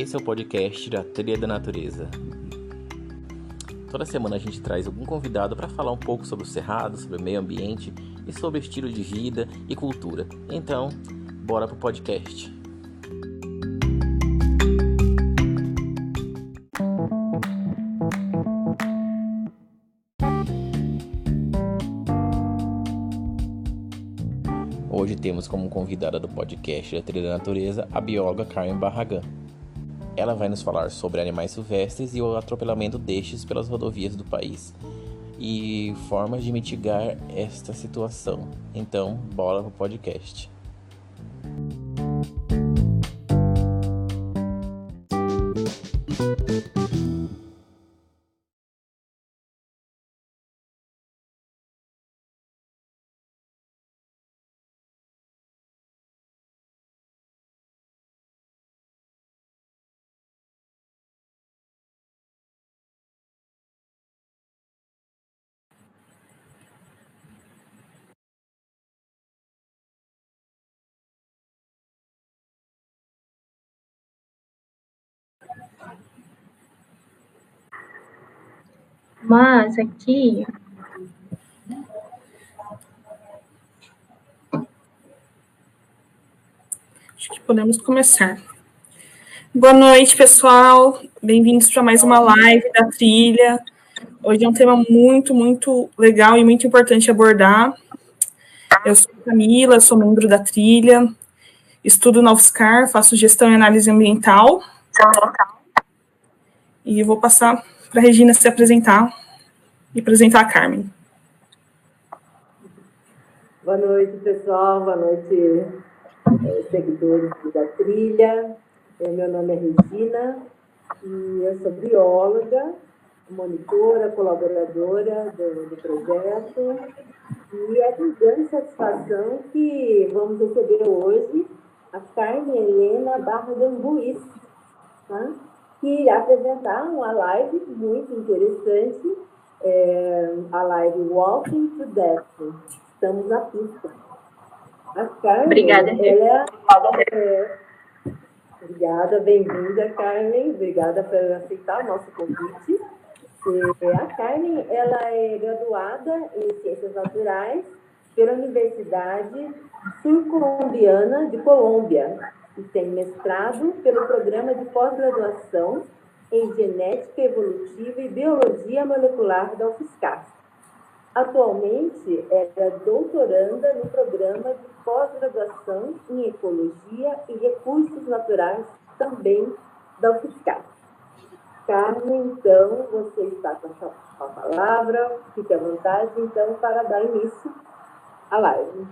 Esse é o podcast da Trilha da Natureza. Toda semana a gente traz algum convidado para falar um pouco sobre o cerrado, sobre o meio ambiente e sobre estilo de vida e cultura. Então, bora pro podcast. Hoje temos como convidada do podcast da Trilha da Natureza a bióloga Carmen Barragan. Ela vai nos falar sobre animais silvestres e o atropelamento destes pelas rodovias do país e formas de mitigar esta situação. Então, bola pro podcast. Mas aqui Acho que podemos começar. Boa noite, pessoal. Bem-vindos para mais uma live da trilha. Hoje é um tema muito, muito legal e muito importante abordar. Eu sou Camila, sou membro da trilha, estudo na UFSCar, faço gestão e análise ambiental. E vou passar para a Regina se apresentar e apresentar a Carmen. Boa noite, pessoal. Boa noite, eh, seguidores da trilha. Eh, Meu nome é Regina e eu sou bióloga, monitora, colaboradora do, do projeto. E é com grande satisfação que vamos receber hoje a Carmen Helena Barra Gambuís, tá? Que irá apresentar uma live muito interessante, é, a live Walking to Death. Estamos na pista. A Carmen, Obrigada. ela é, obrigada, bem-vinda, Carmen. Obrigada por aceitar o nosso convite. É, A Carmen, ela é graduada em Ciências Naturais pela Universidade Sul-Colombiana de Colômbia e tem mestrado pelo Programa de Pós-Graduação em Genética Evolutiva e Biologia Molecular da UFSCar. Atualmente, é doutoranda no Programa de Pós-Graduação em Ecologia e Recursos Naturais, também da UFSCar. Carmen, então, você está com a palavra, fique à vontade, então, para dar início à live.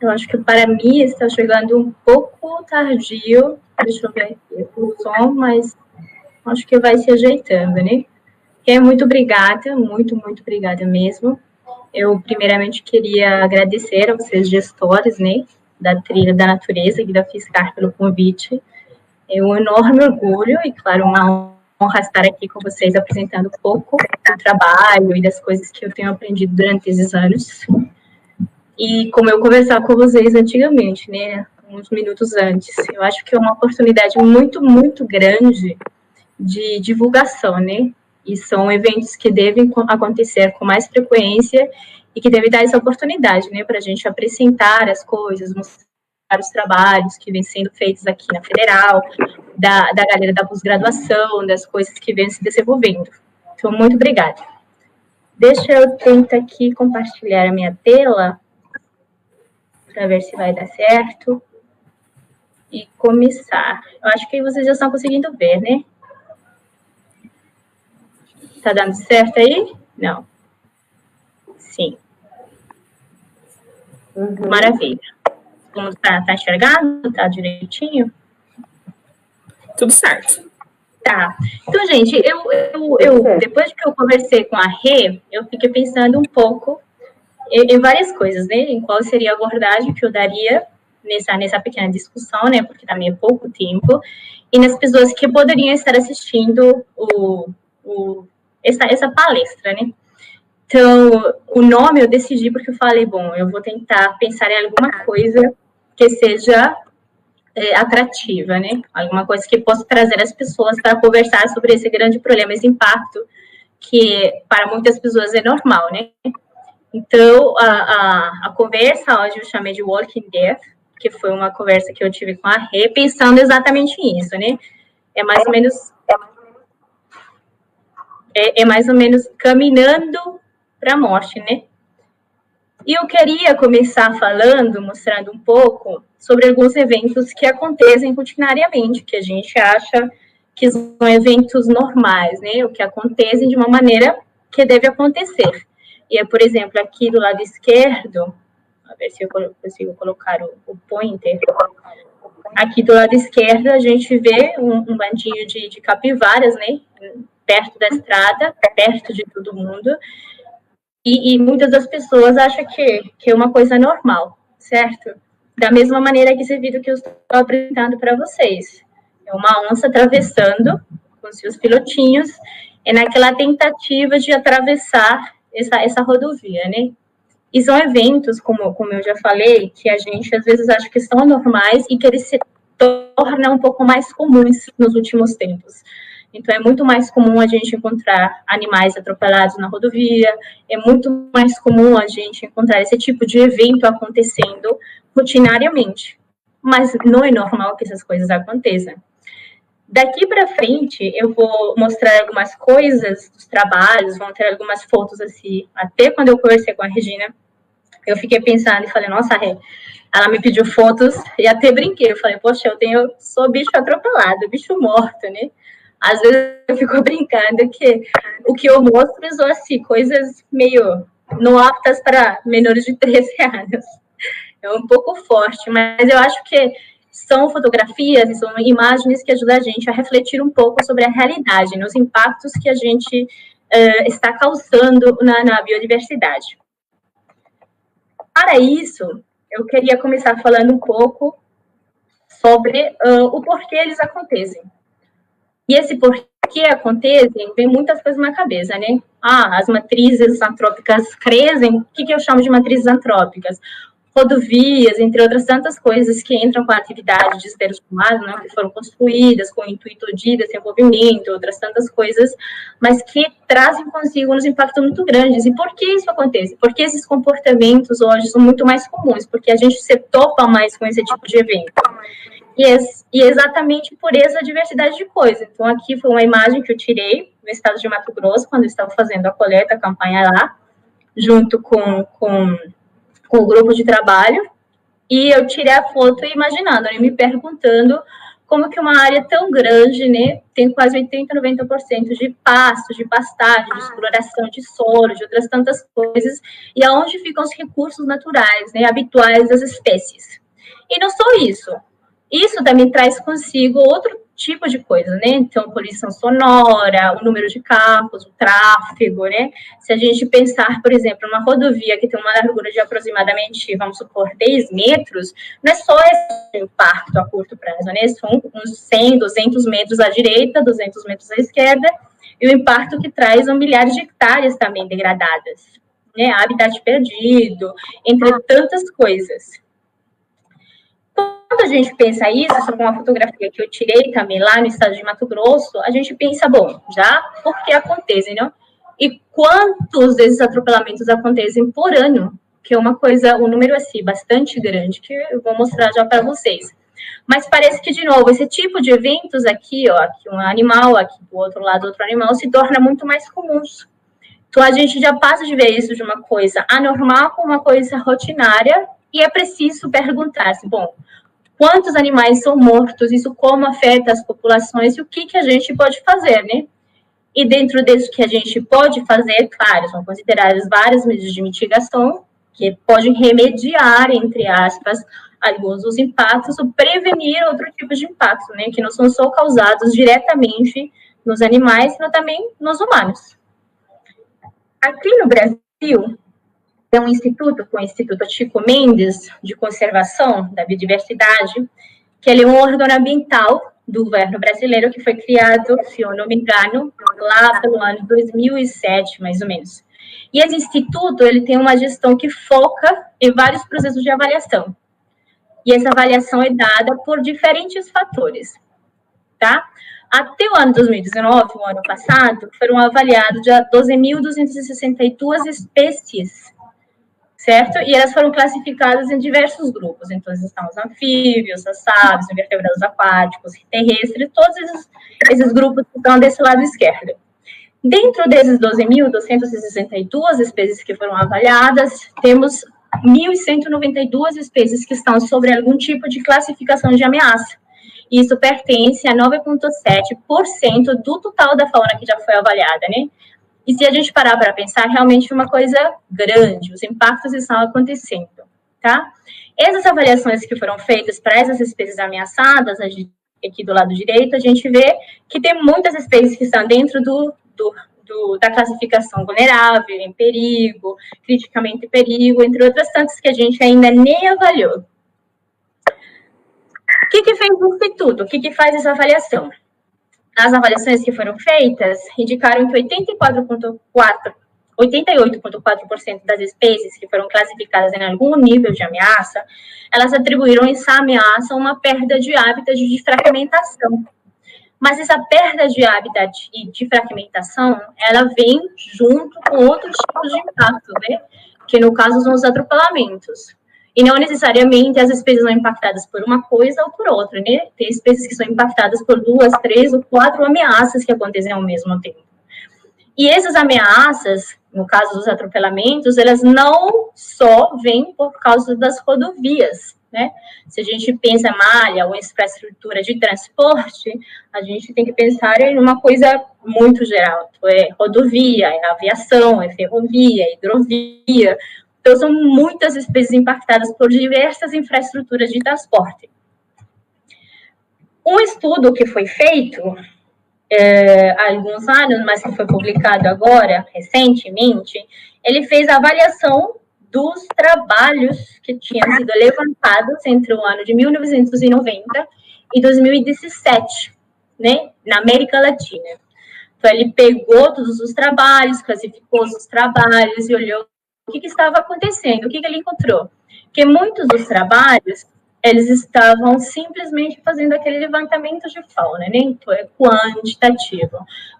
Eu acho que para mim está chegando um pouco tardio. Deixa eu ver aqui o som, mas acho que vai se ajeitando, né? É, muito obrigada, muito, muito obrigada mesmo. Eu, primeiramente, queria agradecer aos seus gestores, né, da Trilha da Natureza e da Fiscar pelo convite. É um enorme orgulho e, claro, uma honra estar aqui com vocês apresentando um pouco do trabalho e das coisas que eu tenho aprendido durante esses anos. E como eu conversava com vocês antigamente, né, uns minutos antes, eu acho que é uma oportunidade muito, muito grande de divulgação, né? E são eventos que devem acontecer com mais frequência e que devem dar essa oportunidade, né, para a gente apresentar as coisas, mostrar os trabalhos que vêm sendo feitos aqui na Federal, da, da galera da pós-graduação, das coisas que vêm se desenvolvendo. Então, muito obrigada. Deixa eu tentar aqui compartilhar a minha tela para ver se vai dar certo. E começar. Eu acho que vocês já estão conseguindo ver, né? Tá dando certo aí? Não. Sim. Uhum. Maravilha. Como tá, tá enxergado? Tá direitinho? Tudo certo. Tá. Então, gente, eu, eu, eu depois que eu conversei com a Rê, eu fiquei pensando um pouco em, em várias coisas, né? Em qual seria a abordagem que eu daria nessa, nessa pequena discussão, né? Porque também é pouco tempo. E nas pessoas que poderiam estar assistindo o, o, essa, essa palestra, né? Então, o nome eu decidi porque eu falei, bom, eu vou tentar pensar em alguma coisa que seja é, atrativa, né? Alguma coisa que possa trazer as pessoas para conversar sobre esse grande problema, esse impacto que para muitas pessoas é normal, né? Então, a, a, a conversa hoje eu chamei de Walking Death, que foi uma conversa que eu tive com a Rê, pensando exatamente nisso, né? É mais ou menos é, é mais ou menos caminhando para a morte, né? E eu queria começar falando, mostrando um pouco sobre alguns eventos que acontecem rotinariamente, que a gente acha que são eventos normais, né? O que acontecem de uma maneira que deve acontecer. E é, por exemplo, aqui do lado esquerdo, a ver se eu consigo colocar o, o pointer. Aqui do lado esquerdo a gente vê um, um bandinho de, de capivaras, né? Perto da estrada, perto de todo mundo. E, e, muitas das pessoas acham que, que é uma coisa normal, certo? Da mesma maneira que esse vídeo que eu estou apresentando para vocês. É uma onça atravessando com seus pilotinhos, é naquela tentativa de atravessar essa, essa rodovia, né? E são eventos, como, como eu já falei, que a gente às vezes acha que são normais e que eles se tornam um pouco mais comuns nos últimos tempos. Então, é muito mais comum a gente encontrar animais atropelados na rodovia, é muito mais comum a gente encontrar esse tipo de evento acontecendo rotinariamente. Mas não é normal que essas coisas aconteçam. Daqui para frente, eu vou mostrar algumas coisas dos trabalhos, vão ter algumas fotos assim. Até quando eu conversei com a Regina, eu fiquei pensando e falei, nossa, Rê, ela me pediu fotos e até brinquei. Eu falei, poxa, eu tenho, sou bicho atropelado, bicho morto, né? às vezes eu fico brincando que o que eu mostro são assim, coisas meio não aptas para menores de 13 anos. É um pouco forte, mas eu acho que são fotografias são imagens que ajudam a gente a refletir um pouco sobre a realidade, nos impactos que a gente uh, está causando na, na biodiversidade. Para isso, eu queria começar falando um pouco sobre uh, o porquê eles acontecem. E esse porquê acontece, vem muitas coisas na cabeça, né? Ah, as matrizes antrópicas crescem. O que, que eu chamo de matrizes antrópicas? Rodovias, entre outras tantas coisas que entram com a atividade de seres humanos, né, que foram construídas com o intuito de desenvolvimento, outras tantas coisas, mas que trazem consigo uns impactos muito grandes. E por que isso acontece? Porque esses comportamentos hoje são muito mais comuns, porque a gente se topa mais com esse tipo de evento. E, é, e exatamente por essa diversidade de coisas. Então, aqui foi uma imagem que eu tirei no estado de Mato Grosso, quando eu estava fazendo a coleta, a campanha lá, junto com, com, com o grupo de trabalho. E eu tirei a foto imaginando, né, me perguntando como que uma área tão grande, né, tem quase 80, 90% de pasto, de pastagem, de exploração de solo, de outras tantas coisas, e aonde ficam os recursos naturais, né, habituais das espécies. E não só isso, isso também traz consigo outro tipo de coisa, né? Então, poluição sonora, o número de carros, o tráfego, né? Se a gente pensar, por exemplo, uma rodovia que tem uma largura de aproximadamente, vamos supor, 10 metros, não é só esse impacto a curto prazo, né? São uns 100, 200 metros à direita, 200 metros à esquerda, e o impacto que traz são milhares de hectares também degradadas, né? Habitat perdido, entre tantas coisas quando a gente pensa isso, sobre uma fotografia que eu tirei também lá no estado de Mato Grosso, a gente pensa, bom, já porque acontece, não? E quantos desses atropelamentos acontecem por ano? Que é uma coisa, um número assim, bastante grande, que eu vou mostrar já para vocês. Mas parece que, de novo, esse tipo de eventos aqui, ó, aqui um animal, aqui do outro lado outro animal, se torna muito mais comuns. Então, a gente já passa de ver isso de uma coisa anormal para uma coisa rotinária, e é preciso perguntar-se, bom, quantos animais são mortos, isso como afeta as populações e o que, que a gente pode fazer, né? E dentro disso que a gente pode fazer, claro, são consideradas várias medidas de mitigação que podem remediar, entre aspas, alguns dos impactos ou prevenir outro tipo de impacto, né? Que não são só causados diretamente nos animais, mas também nos humanos. Aqui no Brasil, um instituto, com o Instituto Chico Mendes, de Conservação da Biodiversidade, que ele é um órgão ambiental do governo brasileiro que foi criado, se eu não me engano, lá pelo ano 2007, mais ou menos. E esse instituto, ele tem uma gestão que foca em vários processos de avaliação. E essa avaliação é dada por diferentes fatores, tá? Até o ano 2019, o ano passado, foram avaliados já 12.262 espécies, certo? E elas foram classificadas em diversos grupos. Então, estão os anfíbios, as aves, os invertebrados aquáticos, terrestres, todos esses, esses grupos que estão desse lado esquerdo. Dentro desses 12.262 espécies que foram avaliadas, temos 1.192 espécies que estão sobre algum tipo de classificação de ameaça. Isso pertence a 9,7% do total da fauna que já foi avaliada, né? E se a gente parar para pensar, realmente é uma coisa grande, os impactos estão acontecendo, tá? Essas avaliações que foram feitas para essas espécies ameaçadas, aqui do lado direito, a gente vê que tem muitas espécies que estão dentro do, do, do, da classificação vulnerável, em perigo, criticamente perigo, entre outras tantas que a gente ainda nem avaliou. O que, que fez o Instituto? O que, que faz essa avaliação? As avaliações que foram feitas indicaram que 84,4% 88,4% das espécies que foram classificadas em algum nível de ameaça, elas atribuíram essa ameaça a uma perda de hábitat de fragmentação. Mas essa perda de hábitat e de fragmentação, ela vem junto com outros tipos de impactos, né? Que no caso são os atropelamentos. E não necessariamente as espécies são impactadas por uma coisa ou por outra, né? Tem espécies que são impactadas por duas, três ou quatro ameaças que acontecem ao mesmo tempo. E essas ameaças, no caso dos atropelamentos, elas não só vêm por causa das rodovias, né? Se a gente pensa malha ou infraestrutura de transporte, a gente tem que pensar em uma coisa muito geral. É rodovia, é aviação, é ferrovia, é hidrovia, então, são muitas espécies impactadas por diversas infraestruturas de transporte. Um estudo que foi feito é, há alguns anos, mas que foi publicado agora, recentemente, ele fez a avaliação dos trabalhos que tinham sido levantados entre o ano de 1990 e 2017, né, na América Latina. Então, ele pegou todos os trabalhos, classificou os trabalhos e olhou o que, que estava acontecendo, o que, que ele encontrou? Que muitos dos trabalhos, eles estavam simplesmente fazendo aquele levantamento de fauna, né? Então, é quantitativo.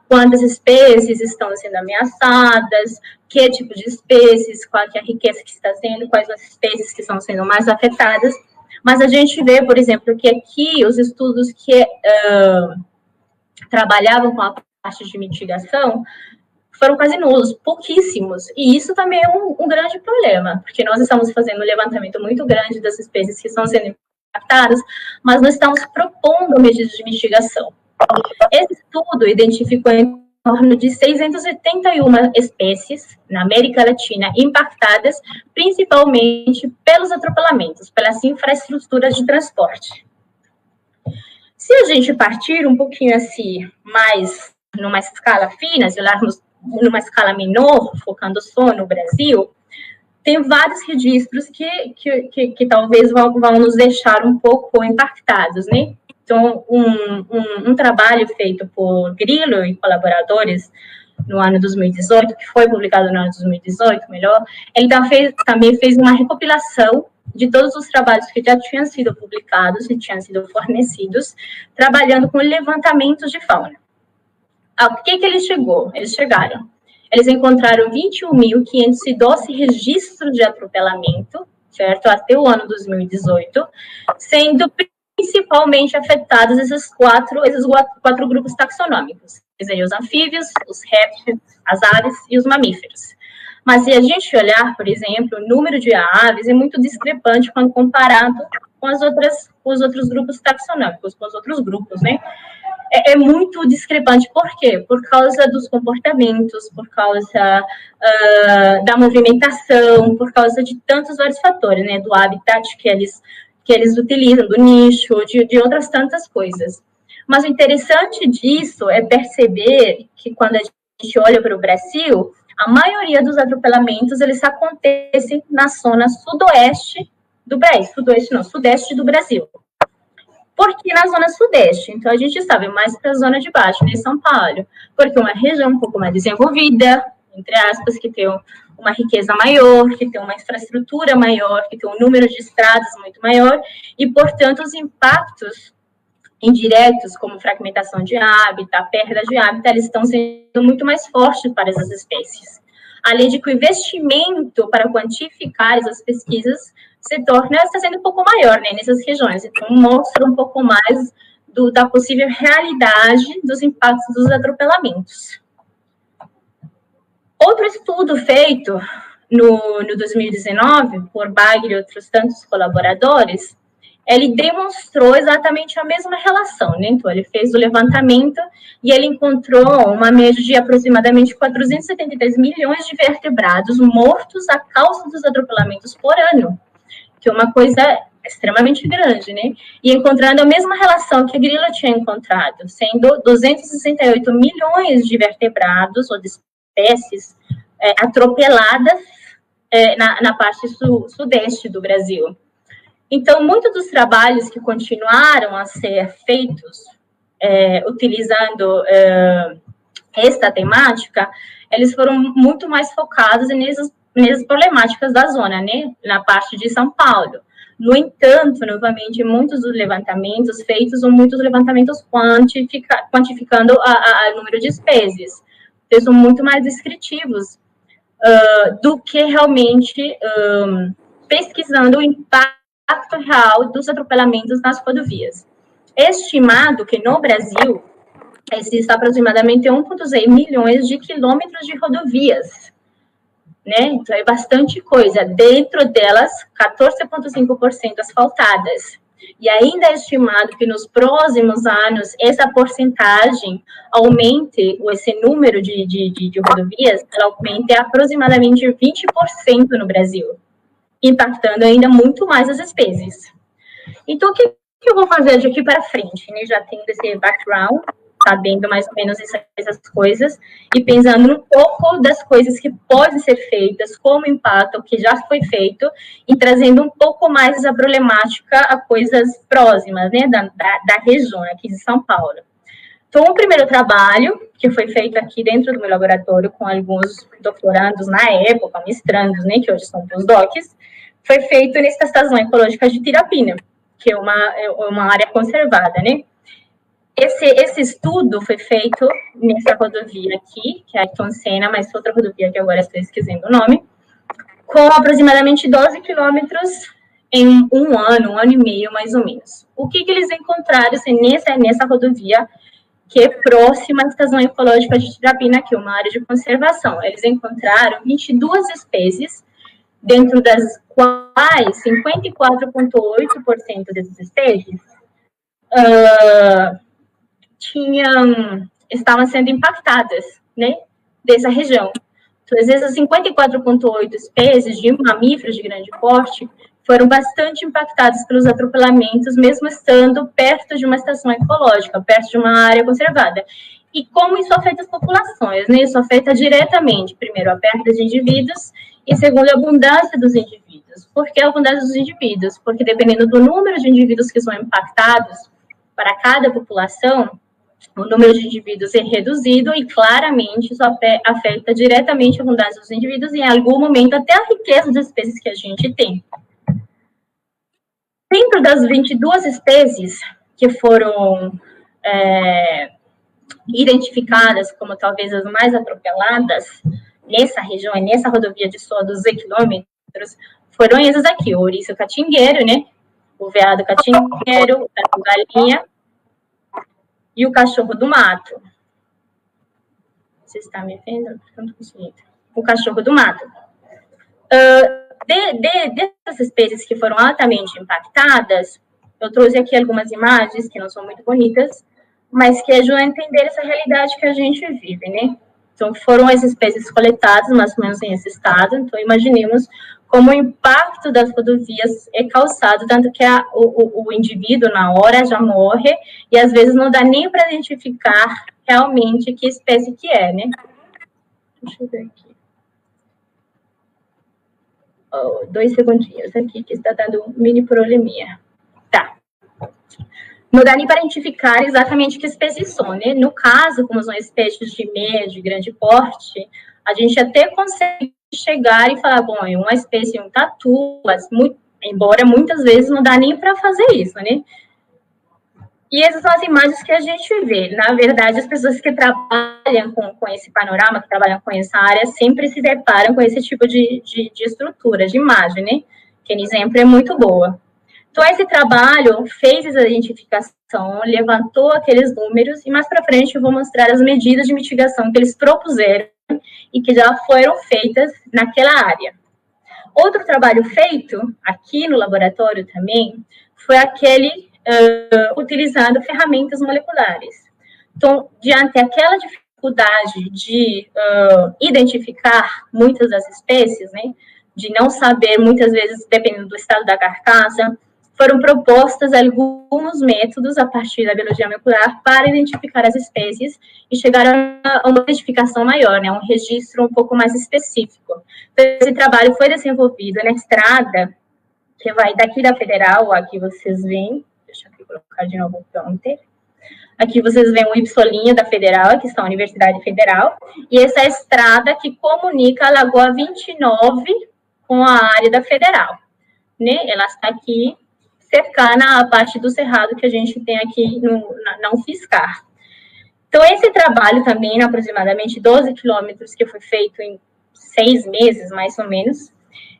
Quantas espécies estão sendo ameaçadas, que tipo de espécies, qual é a riqueza que está sendo, quais as espécies que estão sendo mais afetadas. Mas a gente vê, por exemplo, que aqui os estudos que uh, trabalhavam com a parte de mitigação foram quase nulos, pouquíssimos. E isso também é um, um, grande problema, porque nós estamos fazendo um levantamento muito grande das espécies que estão sendo impactadas, mas não estamos propondo medidas de mitigação. Esse estudo identificou em torno de 681 espécies na América Latina impactadas principalmente pelos atropelamentos, pelas infraestruturas de transporte. Se a gente partir um pouquinho assim, mais numa escala fina, se olharmos numa escala menor, focando só no Brasil, tem vários registros que, que, que, que talvez vão, vão, nos deixar um pouco impactados, né? Então, um, um, um, trabalho feito por Grillo e colaboradores no ano 2018, que foi publicado no ano 2018, melhor, ele fez, também fez uma recopilação de todos os trabalhos que já tinham sido publicados e tinham sido fornecidos, trabalhando com levantamentos de fauna. Ao que, que eles chegou? Eles chegaram. Eles encontraram 21.512 registros de atropelamento, certo? Até o ano 2018, sendo principalmente afetados esses quatro, esses quatro grupos taxonômicos, os anfíbios, os répteis, as aves e os mamíferos. Mas se a gente olhar, por exemplo, o número de aves é muito discrepante quando comparado com as outras, com os outros grupos taxonômicos, com os outros grupos, né? é, é, muito discrepante. Por quê? Por causa dos comportamentos, por causa uh, da movimentação, por causa de tantos vários fatores, né? Do habitat que eles, que eles utilizam, do nicho, de, de outras tantas coisas. Mas o interessante disso é perceber que quando a gente olha para o Brasil, a maioria dos atropelamentos eles acontecem na zona sudoeste do Brasil, sudoeste não, sudeste do Brasil. Porque na zona sudeste, então a gente sabe mais para a zona de baixo, de São Paulo, porque é uma região um pouco mais desenvolvida, entre aspas, que tem um, uma riqueza maior, que tem uma infraestrutura maior, que tem um número de estradas muito maior, e, portanto, os impactos indiretos, como fragmentação de hábitat, perda de hábitat, eles estão sendo muito mais fortes para essas espécies. Além de que o investimento para quantificar essas pesquisas se torna, está sendo um pouco maior né, nessas regiões. Então, mostra um pouco mais do, da possível realidade dos impactos dos atropelamentos. Outro estudo feito no, no 2019 por Bagre e outros tantos colaboradores ele demonstrou exatamente a mesma relação, né? Então, ele fez o levantamento e ele encontrou uma média de aproximadamente 473 milhões de vertebrados mortos a causa dos atropelamentos por ano, que é uma coisa extremamente grande, né? E encontrando a mesma relação que a grila tinha encontrado, sendo 268 milhões de vertebrados ou de espécies é, atropeladas é, na, na, parte su, sudeste do Brasil. Então, muitos dos trabalhos que continuaram a ser feitos é, utilizando é, esta temática, eles foram muito mais focados nessas, nessas problemáticas da zona, né? Na parte de São Paulo. No entanto, novamente, muitos dos levantamentos feitos são muitos levantamentos quantifica, quantificando o número de espécies. Eles são muito mais descritivos uh, do que realmente um, pesquisando o impacto real dos atropelamentos nas rodovias. Estimado que no Brasil existe aproximadamente 1,6 milhões de quilômetros de rodovias, né? Então é bastante coisa. Dentro delas, 14,5% asfaltadas. E ainda é estimado que nos próximos anos essa porcentagem aumente, esse número de, de, de, de rodovias, ela aumente aproximadamente 20% no Brasil impactando ainda muito mais as espécies. Então, o que, que eu vou fazer de aqui para frente? Né? Já tendo esse background, sabendo mais ou menos essas coisas, e pensando um pouco das coisas que podem ser feitas, como impacto, o que já foi feito, e trazendo um pouco mais essa problemática a coisas próximas, né, da, da, da região, aqui de São Paulo. Então, o primeiro trabalho, que foi feito aqui dentro do meu laboratório com alguns doutorandos na época, mestrandos, né, que hoje são postdocs, foi feito nessa estação ecológica de Tirapina, que é uma, é uma área conservada, né? Esse, esse estudo foi feito nessa rodovia aqui, que é a Ayrton Senna, mas outra rodovia que agora estou esquecendo o nome, com aproximadamente 12 quilômetros em um ano, um ano e meio, mais ou menos. O que, que eles encontraram assim, nessa, nessa rodovia, que é próxima à estação ecológica de Tirapina, que é uma área de conservação? Eles encontraram 22 espécies dentro das quais 54,8% dessas espécies uh, tinham, estavam sendo impactadas, né, dessa região. Então, às vezes, 54,8 espécies de mamíferos de grande porte foram bastante impactadas pelos atropelamentos, mesmo estando perto de uma estação ecológica, perto de uma área conservada. E como isso afeta as populações, né? Isso afeta diretamente, primeiro, a perda de indivíduos e segundo, a abundância dos indivíduos. Por que a abundância dos indivíduos? Porque dependendo do número de indivíduos que são impactados para cada população, o número de indivíduos é reduzido e claramente isso afeta diretamente a abundância dos indivíduos e em algum momento até a riqueza das espécies que a gente tem. Dentro das 22 espécies que foram é, identificadas como talvez as mais atropeladas, nessa região, nessa rodovia de só 12 quilômetros, foram esses aqui, o ouriço catingueiro, né? O veado catingueiro, o galinha e o cachorro do mato. Você está me vendo? O cachorro do mato. Uh, de, de, dessas espécies que foram altamente impactadas, eu trouxe aqui algumas imagens que não são muito bonitas, mas que ajudam a entender essa realidade que a gente vive, né? Então, foram as espécies coletadas, mais ou menos nesse estado. Então, imaginemos como o impacto das rodovias é causado, tanto que a, o, o, indivíduo, na hora, já morre, e às vezes não dá nem para identificar realmente que espécie que é, né? Deixa eu ver aqui. Oh, dois segundinhos aqui, que está dando um mini probleminha. Tá não dá nem para identificar exatamente que espécies são, né? No caso, como são espécies de médio e grande porte, a gente até consegue chegar e falar, bom, é uma espécie, um tatu, mas muito, embora muitas vezes não dá nem para fazer isso, né? E essas são as imagens que a gente vê. Na verdade, as pessoas que trabalham com, com esse panorama, que trabalham com essa área, sempre se deparam com esse tipo de, de, de estrutura, de imagem, né? Que nem sempre é muito boa. Então, esse trabalho fez essa identificação, levantou aqueles números, e mais para frente eu vou mostrar as medidas de mitigação que eles propuseram e que já foram feitas naquela área. Outro trabalho feito aqui no laboratório também foi aquele uh, utilizando ferramentas moleculares. Então, diante daquela dificuldade de uh, identificar muitas das espécies, né, de não saber, muitas vezes, dependendo do estado da carcaça, foram propostas alguns métodos a partir da biologia molecular para identificar as espécies e chegar a uma identificação maior, né, um registro um pouco mais específico. Então, esse trabalho foi desenvolvido na estrada que vai daqui da Federal, aqui vocês veem, deixa eu colocar de novo o prompter. Aqui vocês veem o Y da Federal, que está a Universidade Federal, e essa estrada que comunica a Lagoa 29 com a área da Federal. Né? Ela está aqui cercana à parte do cerrado que a gente tem aqui no, na, na UFSCar. Então, esse trabalho também, aproximadamente 12 quilômetros, que foi feito em seis meses, mais ou menos,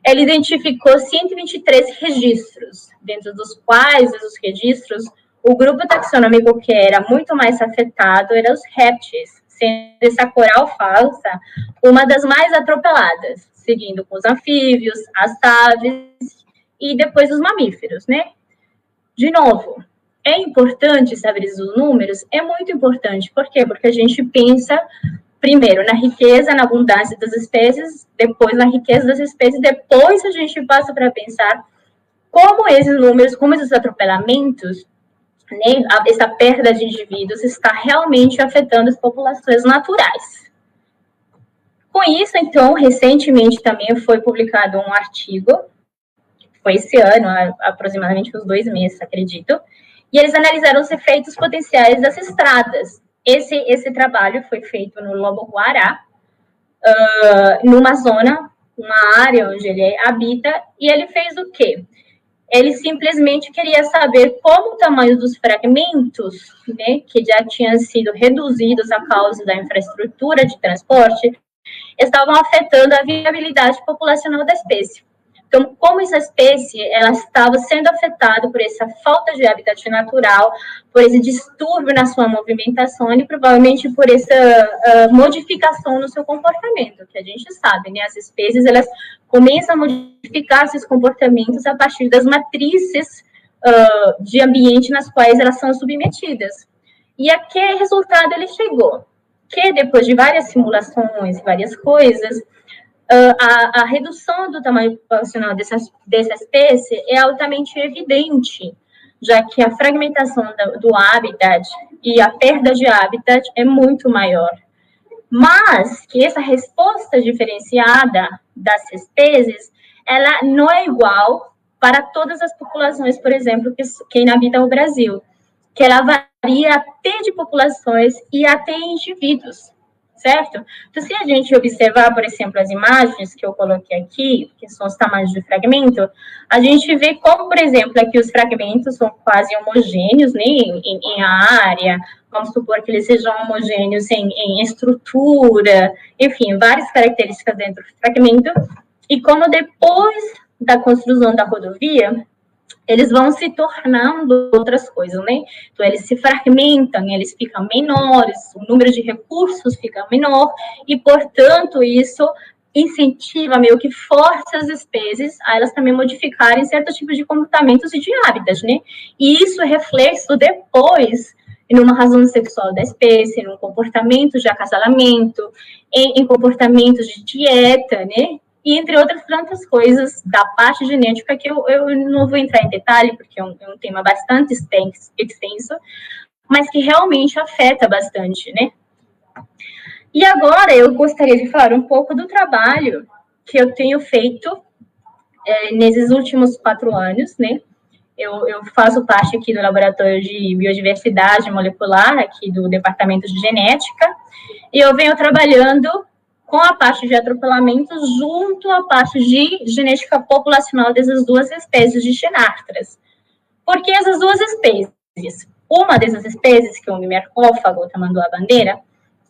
ele identificou 123 registros, dentro dos quais os registros, o grupo taxonômico que era muito mais afetado era os répteis, sendo essa coral falsa uma das mais atropeladas, seguindo com os anfíbios, as aves e depois os mamíferos, né? De novo, é importante saber os números? É muito importante. Por quê? Porque a gente pensa primeiro na riqueza, na abundância das espécies, depois na riqueza das espécies, depois a gente passa para pensar como esses números, como esses atropelamentos, né, essa perda de indivíduos está realmente afetando as populações naturais. Com isso, então, recentemente também foi publicado um artigo, foi esse ano, aproximadamente uns dois meses, acredito, e eles analisaram os efeitos potenciais das estradas esse, esse trabalho foi feito no Lobo Guará, uh, numa zona, uma área onde ele habita, e ele fez o quê? Ele simplesmente queria saber como o tamanho dos fragmentos, né, que já tinham sido reduzidos a causa da infraestrutura de transporte, estavam afetando a viabilidade populacional da espécie. Então, como essa espécie ela estava sendo afetada por essa falta de habitat natural, por esse distúrbio na sua movimentação e provavelmente por essa uh, modificação no seu comportamento, que a gente sabe, né? As espécies elas começam a modificar seus comportamentos a partir das matrizes uh, de ambiente nas quais elas são submetidas. E a que resultado ele chegou? Que depois de várias simulações, várias coisas, a, a, redução do tamanho populacional dessa, dessa espécie é altamente evidente, já que a fragmentação do, do habitat e a perda de habitat é muito maior. Mas que essa resposta diferenciada das espécies, ela não é igual para todas as populações, por exemplo, que, que inhabitam o Brasil, que ela varia até de populações e até indivíduos certo? Então, se a gente observar, por exemplo, as imagens que eu coloquei aqui, que são os tamanhos de fragmento, a gente vê como, por exemplo, aqui os fragmentos são quase homogêneos, né, em, em área, vamos supor que eles sejam homogêneos em, em estrutura, enfim, várias características dentro do fragmento, e como depois da construção da rodovia, eles vão se tornando outras coisas, né? Então, eles se fragmentam, eles ficam menores, o número de recursos fica menor, e, portanto, isso incentiva, meio que força as espécies a elas também modificarem certos tipos de comportamentos e de hábitos, né? E isso é reflexo depois numa razão sexual da espécie, num comportamento de acasalamento, em, em comportamentos de dieta, né? E entre outras tantas coisas da parte genética que eu, eu não vou entrar em detalhe, porque é um, é um tema bastante extenso, mas que realmente afeta bastante, né? E agora eu gostaria de falar um pouco do trabalho que eu tenho feito é, nesses últimos quatro anos, né? Eu, eu, faço parte aqui do Laboratório de Biodiversidade Molecular, aqui do Departamento de Genética, e eu venho trabalhando com a parte de atropelamento junto à parte de genética populacional dessas duas espécies de xenartras. Porque essas duas espécies, uma dessas espécies, que é o mimercófago, tamanduá bandeira,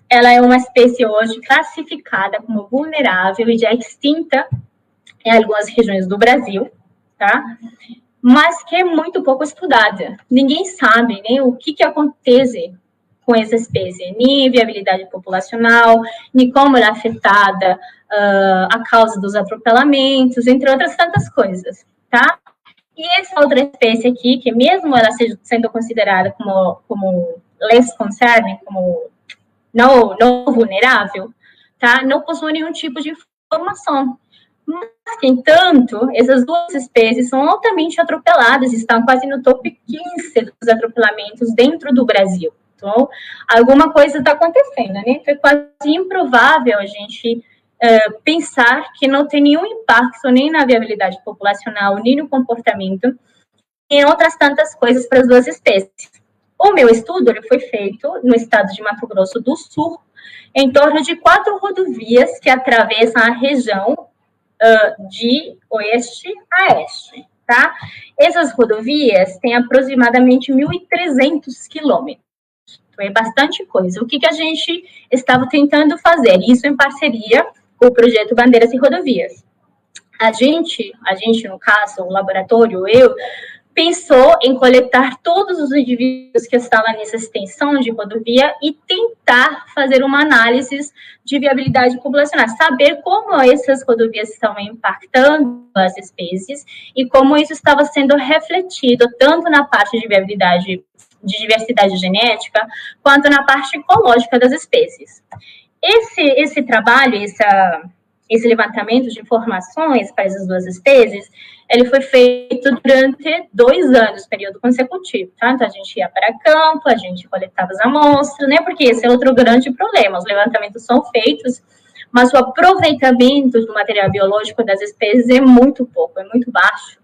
ela é uma espécie hoje classificada como vulnerável e já extinta em algumas regiões do Brasil, tá? Mas que é muito pouco estudada. Ninguém sabe né, o que, que acontece com essa espécie, nem viabilidade populacional, nem como ela é afetada uh, a causa dos atropelamentos, entre outras tantas coisas, tá? E essa outra espécie aqui, que mesmo ela seja, sendo considerada como, como less concern, como não, não vulnerável, tá? Não possui nenhum tipo de informação. Mas, entanto, essas duas espécies são altamente atropeladas, estão quase no top 15 dos atropelamentos dentro do Brasil. Então, alguma coisa está acontecendo, né? Então, é quase improvável a gente uh, pensar que não tem nenhum impacto nem na viabilidade populacional, nem no comportamento, em outras tantas coisas para as duas espécies. O meu estudo ele foi feito no estado de Mato Grosso do Sul, em torno de quatro rodovias que atravessam a região uh, de oeste a este, tá? Essas rodovias têm aproximadamente 1.300 quilômetros. Então, é bastante coisa. O que, que a gente estava tentando fazer? Isso em parceria com o projeto Bandeiras e Rodovias. A gente, a gente, no caso, o laboratório, eu, pensou em coletar todos os indivíduos que estavam nessa extensão de rodovia e tentar fazer uma análise de viabilidade populacional, saber como essas rodovias estão impactando as espécies e como isso estava sendo refletido tanto na parte de viabilidade de diversidade genética quanto na parte ecológica das espécies. Esse, esse trabalho, essa, esse levantamento de informações para essas duas espécies, ele foi feito durante dois anos, período consecutivo, tá? Então, a gente ia para campo, a gente coletava as amostras, né? Porque esse é outro grande problema, os levantamentos são feitos, mas o aproveitamento do material biológico das espécies é muito pouco, é muito baixo.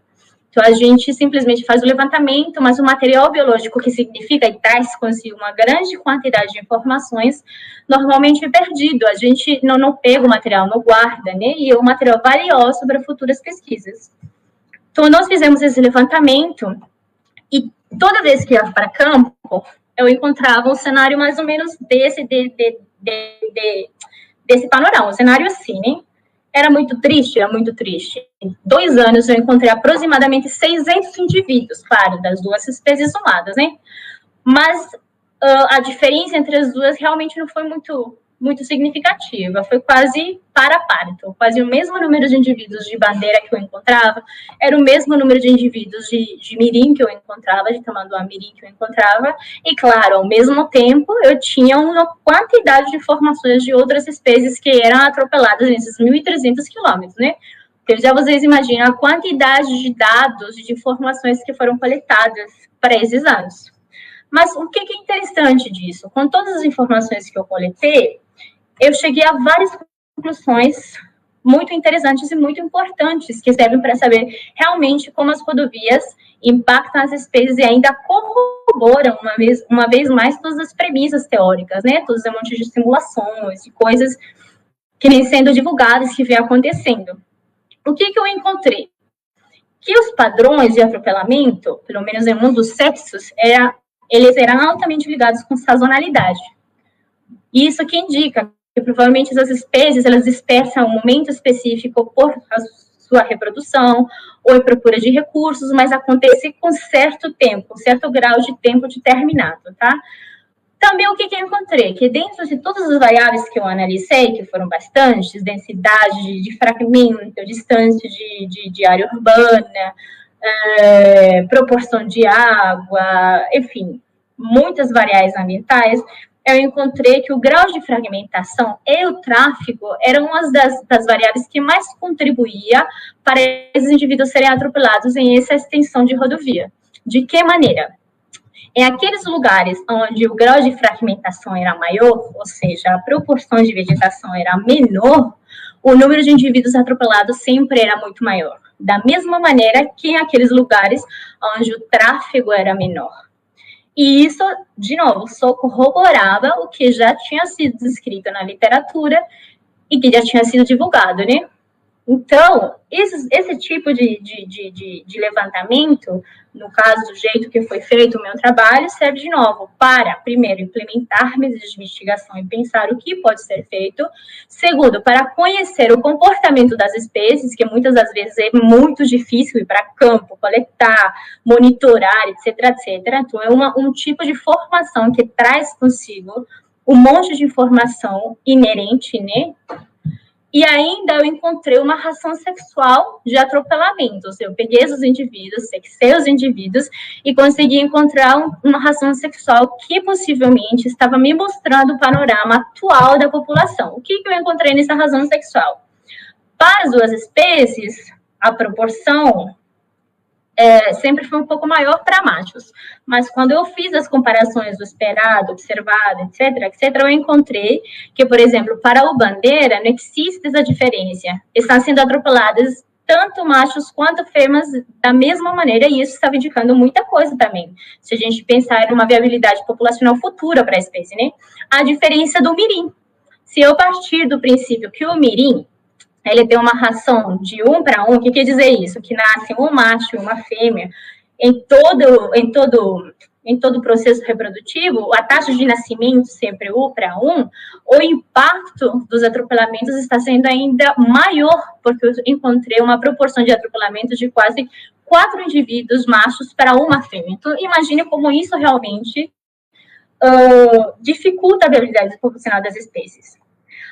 Então, a gente simplesmente faz o levantamento, mas o material biológico, que significa e traz consigo uma grande quantidade de informações, normalmente é perdido. A gente não, não pega o material, não guarda, né? E é um material valioso para futuras pesquisas. Então, nós fizemos esse levantamento e toda vez que ia para campo, eu encontrava um cenário mais ou menos desse, de, de, de, desse panorama, um cenário assim, né? Era muito triste, era muito triste. Em dois anos eu encontrei aproximadamente 600 indivíduos, claro, das duas espécies somadas, né? Mas uh, a diferença entre as duas realmente não foi muito muito significativa, foi quase para a par, então, quase o mesmo número de indivíduos de bandeira que eu encontrava, era o mesmo número de indivíduos de, de mirim que eu encontrava, de tamanduá mirim que eu encontrava, e claro, ao mesmo tempo, eu tinha uma quantidade de informações de outras espécies que eram atropeladas nesses 1.300 quilômetros, né? Então, já vocês imaginam a quantidade de dados, de informações que foram coletadas para esses anos. Mas o que é interessante disso? Com todas as informações que eu coletei, eu cheguei a várias conclusões muito interessantes e muito importantes que servem para saber realmente como as rodovias impactam as espécies e ainda corroboram uma vez, uma vez mais todas as premissas teóricas, né? Todos os montes de simulações e coisas que nem sendo divulgadas que vem acontecendo. O que, que eu encontrei? Que os padrões de atropelamento, pelo menos em um dos sexos, era, eles eram altamente ligados com sazonalidade. Isso que indica que provavelmente essas espécies elas dispersam um momento específico por sua reprodução ou em procura de recursos, mas acontece com certo tempo, certo grau de tempo determinado, tá? Também o que, que eu encontrei? Que dentro de todas as variáveis que eu analisei, que foram bastantes, densidade de, de fragmento, distância de, de, de área urbana, é, proporção de água, enfim, muitas variáveis ambientais, eu encontrei que o grau de fragmentação e o tráfego eram uma das, das variáveis que mais contribuía para esses indivíduos serem atropelados em essa extensão de rodovia. De que maneira? Em aqueles lugares onde o grau de fragmentação era maior, ou seja, a proporção de vegetação era menor, o número de indivíduos atropelados sempre era muito maior. Da mesma maneira que em aqueles lugares onde o tráfego era menor. E isso, de novo, só corroborava o que já tinha sido descrito na literatura, e que já tinha sido divulgado, né? Então, esse, esse tipo de, de, de, de, levantamento, no caso do jeito que foi feito o meu trabalho, serve de novo para, primeiro, implementar medidas de investigação e pensar o que pode ser feito. Segundo, para conhecer o comportamento das espécies, que muitas das vezes é muito difícil ir para campo, coletar, monitorar, etc, etc. Então, é uma, um tipo de formação que traz consigo um monte de informação inerente, né, e ainda eu encontrei uma ração sexual de atropelamentos. Eu peguei os indivíduos, sexei os indivíduos e consegui encontrar uma ração sexual que possivelmente estava me mostrando o panorama atual da população. O que, que eu encontrei nessa razão sexual? Para as duas espécies, a proporção é, sempre foi um pouco maior para machos. Mas quando eu fiz as comparações do esperado, observado, etc., etc., eu encontrei que, por exemplo, para o bandeira, não existe essa diferença. Estão sendo atropeladas tanto machos quanto fêmeas da mesma maneira, e isso estava indicando muita coisa também. Se a gente pensar em uma viabilidade populacional futura para a espécie, né? A diferença do mirim. Se eu partir do princípio que o mirim ele tem uma ração de um para um, o que quer dizer isso? Que nasce um macho e uma fêmea em todo, em todo, em todo o processo reprodutivo, a taxa de nascimento sempre um para um, o impacto dos atropelamentos está sendo ainda maior, porque eu encontrei uma proporção de atropelamentos de quase quatro indivíduos machos para uma fêmea. Então, imagine como isso realmente uh, dificulta a viabilidade populacional das espécies.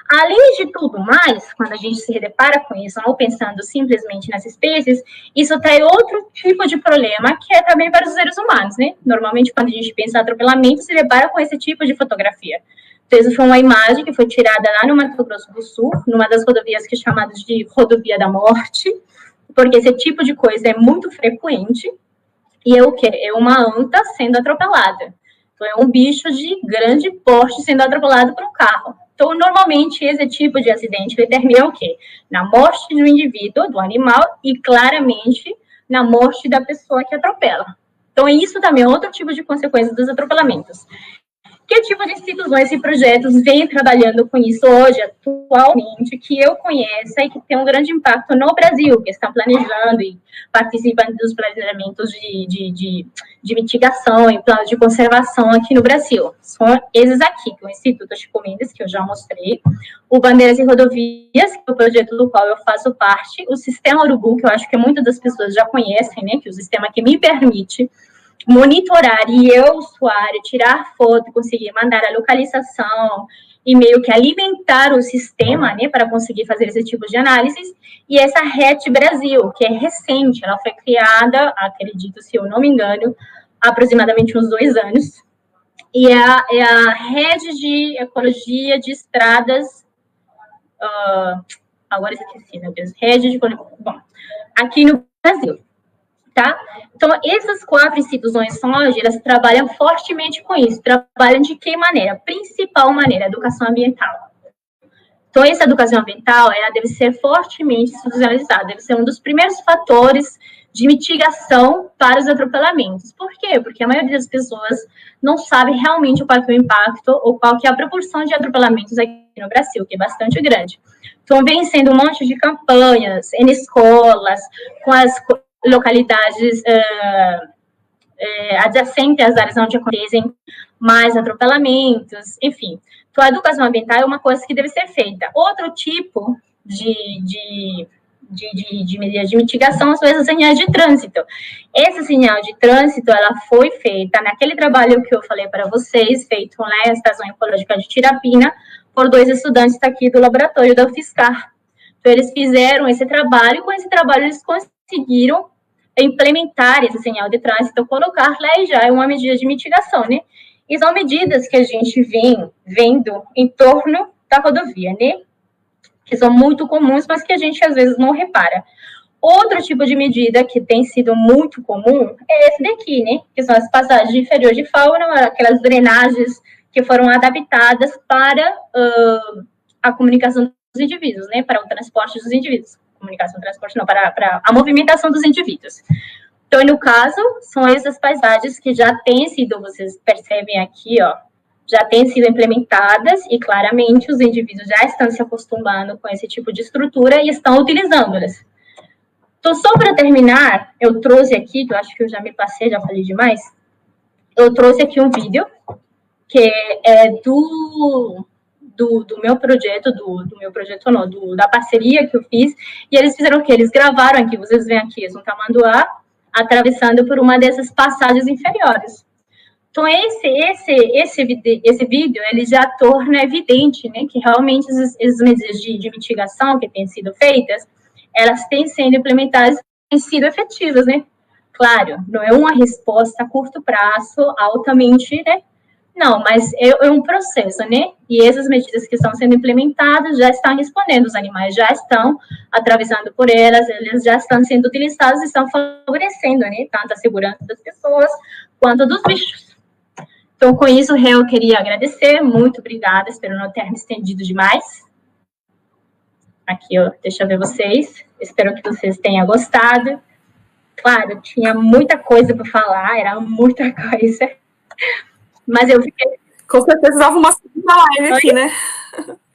Além de tudo mais, quando a gente se depara com isso, não pensando simplesmente nas espécies, isso traz outro tipo de problema que é também para os seres humanos, né? Normalmente, quando a gente pensa em atropelamento, se depara com esse tipo de fotografia. Então, isso foi uma imagem que foi tirada lá no Mato Grosso do Sul, numa das rodovias que é chamada de rodovia da morte, porque esse tipo de coisa é muito frequente. E é o quê? É uma anta sendo atropelada. Então, é um bicho de grande porte sendo atropelado por um carro. Então, normalmente, esse tipo de acidente determina o quê? Na morte do indivíduo, do animal, e claramente na morte da pessoa que atropela. Então, isso também é outro tipo de consequência dos atropelamentos. Que tipo de instituições e projetos vêm trabalhando com isso hoje, atualmente, que eu conheça e que tem um grande impacto no Brasil, que estão planejando e participando dos planejamentos de, de, de, de mitigação e planos de conservação aqui no Brasil? São esses aqui, que é o Instituto Chico Mendes, que eu já mostrei, o Bandeiras e Rodovias, que é o projeto do qual eu faço parte, o Sistema Urubu, que eu acho que muitas das pessoas já conhecem, né, que é o sistema que me permite monitorar e eu, usuário, tirar foto, conseguir mandar a localização e meio que alimentar o sistema, né, para conseguir fazer esse tipo de análises. E essa rede Brasil, que é recente, ela foi criada, acredito, se eu não me engano, há aproximadamente uns dois anos. E é a, é a rede de ecologia de estradas. Uh, agora esqueci, meu Deus. Rede de. Bom, aqui no Brasil tá? Então, essas quatro instituições hoje, elas trabalham fortemente com isso. Trabalham de que maneira? Principal maneira, educação ambiental. Então, essa educação ambiental, ela deve ser fortemente institucionalizada, deve ser um dos primeiros fatores de mitigação para os atropelamentos. Por quê? Porque a maioria das pessoas não sabe realmente qual é o impacto ou qual que é a proporção de atropelamentos aqui no Brasil, que é bastante grande. Então, vem sendo um monte de campanhas em escolas, com as localidades uh, uh, adjacentes às áreas onde acontecem mais atropelamentos, enfim. Então, a educação ambiental é uma coisa que deve ser feita. Outro tipo de, de de, de, de medidas de mitigação são essas señais de trânsito. Essa sinal de trânsito, ela foi feita naquele trabalho que eu falei para vocês, feito na Estação Ecológica de Tirapina, por dois estudantes aqui do laboratório da UFSCar. Então, eles fizeram esse trabalho, e com esse trabalho eles conseguiram implementar esse sinal de trânsito, colocar lá e já é uma medida de mitigação, né? E são medidas que a gente vem vendo em torno da rodovia, né? Que são muito comuns, mas que a gente às vezes não repara. Outro tipo de medida que tem sido muito comum é esse daqui, né? Que são as passagens inferiores de fauna, aquelas drenagens que foram adaptadas para uh, a comunicação dos indivíduos, né? Para o transporte dos indivíduos comunicação transporte, não, para, para a movimentação dos indivíduos. Então, no caso, são essas paisagens que já têm sido, vocês percebem aqui, ó, já têm sido implementadas e claramente os indivíduos já estão se acostumando com esse tipo de estrutura e estão utilizando-las. Então, só para terminar, eu trouxe aqui, que eu acho que eu já me passei, já falei demais, eu trouxe aqui um vídeo que é do, do, do meu projeto, do, do, meu projeto não, do, da parceria que eu fiz, e eles fizeram o quê? Eles gravaram aqui, vocês veem aqui, um tamanduá atravessando por uma dessas passagens inferiores. Então, esse, esse, esse, esse vídeo, ele já torna evidente, né, que realmente as, as medidas de, de mitigação que têm sido feitas, elas têm sido implementadas, têm sido efetivas, né? Claro, não é uma resposta a curto prazo, altamente, né? Não, mas é, é, um processo, né? E essas medidas que estão sendo implementadas já estão respondendo, os animais já estão atravessando por elas, eles já estão sendo utilizados e estão favorecendo, né? Tanto a segurança das pessoas quanto dos bichos. Então, com isso, eu queria agradecer. Muito obrigada. Espero não ter me estendido demais. Aqui, ó, deixa eu ver vocês. Espero que vocês tenham gostado. Claro, tinha muita coisa para falar, era muita coisa. Mas eu fiquei. Com certeza dava uma segunda live aqui, né?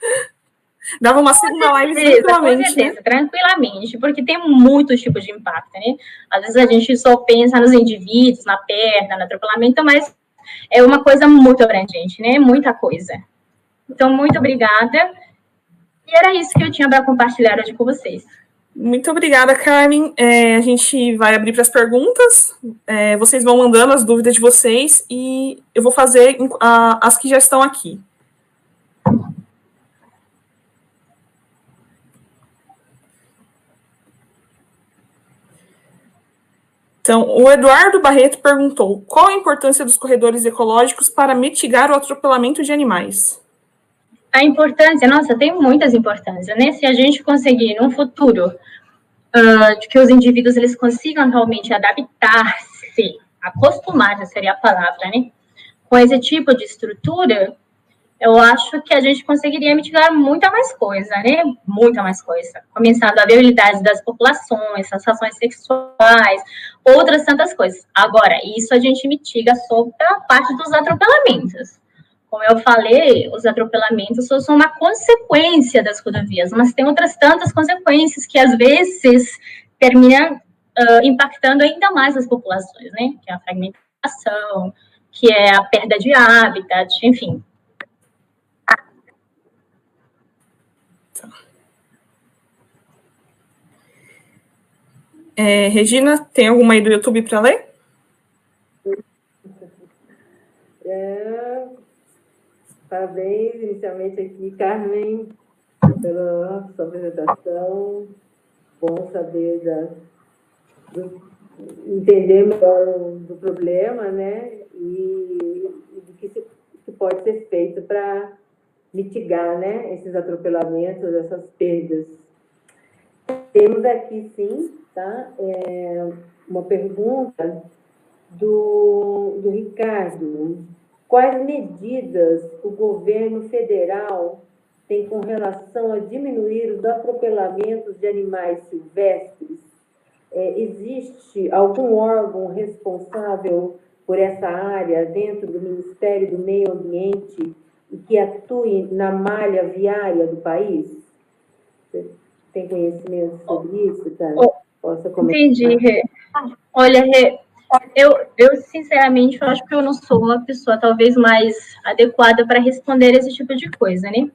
Dava uma segunda live tranquilamente. Com certeza, né? tranquilamente, porque tem muitos tipos de impacto, né? Às vezes a gente só pensa nos indivíduos, na perna, no atropelamento, mas é uma coisa muito abrangente, né? Muita coisa. Então, muito obrigada. E era isso que eu tinha para compartilhar hoje com vocês. Muito obrigada, Carmen. É, a gente vai abrir para as perguntas. É, vocês vão mandando as dúvidas de vocês e eu vou fazer as que já estão aqui. Então, o Eduardo Barreto perguntou: qual a importância dos corredores ecológicos para mitigar o atropelamento de animais? A importância, nossa, tem muitas importâncias, né? Se a gente conseguir, no futuro, uh, de que os indivíduos eles consigam realmente adaptar-se, acostumar, seria a palavra, né? Com esse tipo de estrutura, eu acho que a gente conseguiria mitigar muita mais coisa, né? Muita mais coisa. Começando a viabilidade das populações, sensações sexuais, outras tantas coisas. Agora, isso a gente mitiga só pela parte dos atropelamentos. Como eu falei, os atropelamentos só são uma consequência das rodovias, mas tem outras tantas consequências que às vezes terminam uh, impactando ainda mais as populações, né? Que é a fragmentação, que é a perda de habitat, enfim, É, Regina, tem alguma aí do YouTube para ler? É, parabéns inicialmente aqui, Carmen, pela sua apresentação. Bom saber da, do, entender melhor do problema, né? E, e do que, se, que pode ser feito para mitigar né, esses atropelamentos, essas perdas. Temos aqui, sim, tá? É uma pergunta do, do Ricardo. Quais medidas o governo federal tem com relação a diminuir os atropelamentos de animais silvestres? É, existe algum órgão responsável por essa área dentro do Ministério do Meio Ambiente e que atue na malha viária do país? Você tem conhecimento sobre isso, tá? possa comentar. Entendi, Rê. Olha, Rê, eu, eu sinceramente eu acho que eu não sou uma pessoa talvez mais adequada para responder esse tipo de coisa, né?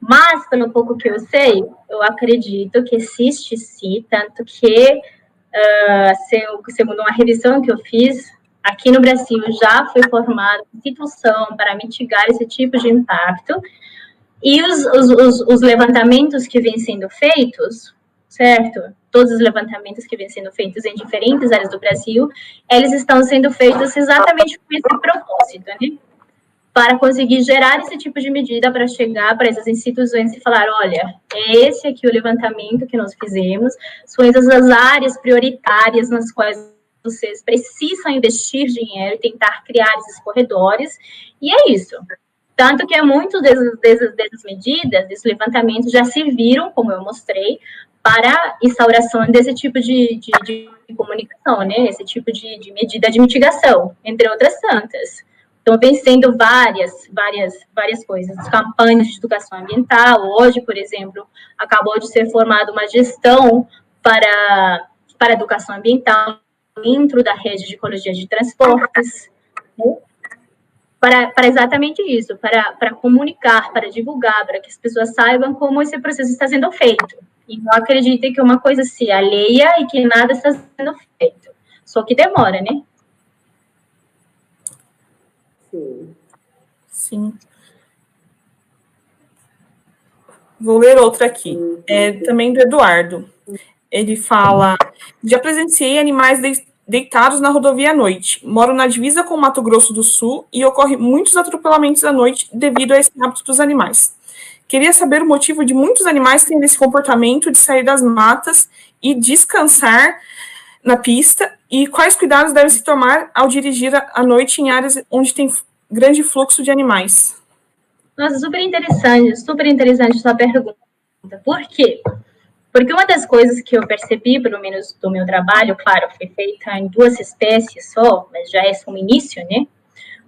Mas, pelo pouco que eu sei, eu acredito que existe sim, tanto que, uh, segundo uma revisão que eu fiz, aqui no Brasil já foi formada uma instituição para mitigar esse tipo de impacto, e os, os, os, os levantamentos que vêm sendo feitos, certo? Todos os levantamentos que vêm sendo feitos em diferentes áreas do Brasil, eles estão sendo feitos exatamente com esse propósito, né? Para conseguir gerar esse tipo de medida para chegar para essas instituições e falar: olha, é esse aqui o levantamento que nós fizemos, são essas as áreas prioritárias nas quais vocês precisam investir dinheiro e tentar criar esses corredores, e é isso. Tanto que muitas dessas, dessas, medidas, desses levantamentos, já serviram, como eu mostrei, para instauração desse tipo de, de, de comunicação, né? Esse tipo de, de, medida de mitigação, entre outras tantas. Então, vem sendo várias, várias, várias coisas, campanhas de educação ambiental. Hoje, por exemplo, acabou de ser formada uma gestão para, para educação ambiental dentro da rede de ecologia de transportes, né? Para, para exatamente isso, para, para comunicar, para divulgar, para que as pessoas saibam como esse processo está sendo feito. E não acreditem que uma coisa se alheia e que nada está sendo feito. Só que demora, né? Sim. Vou ler outra aqui. É também do Eduardo. Ele fala: Já presenciei animais deitados na rodovia à noite. Moro na divisa com Mato Grosso do Sul e ocorre muitos atropelamentos à noite devido a esse hábito dos animais. Queria saber o motivo de muitos animais terem esse comportamento de sair das matas e descansar na pista e quais cuidados devem se tomar ao dirigir à noite em áreas onde tem grande fluxo de animais? Nossa, super interessante, super interessante sua pergunta. Por quê? Porque uma das coisas que eu percebi, pelo menos do meu trabalho, claro, foi feita em duas espécies só, mas já é um início, né?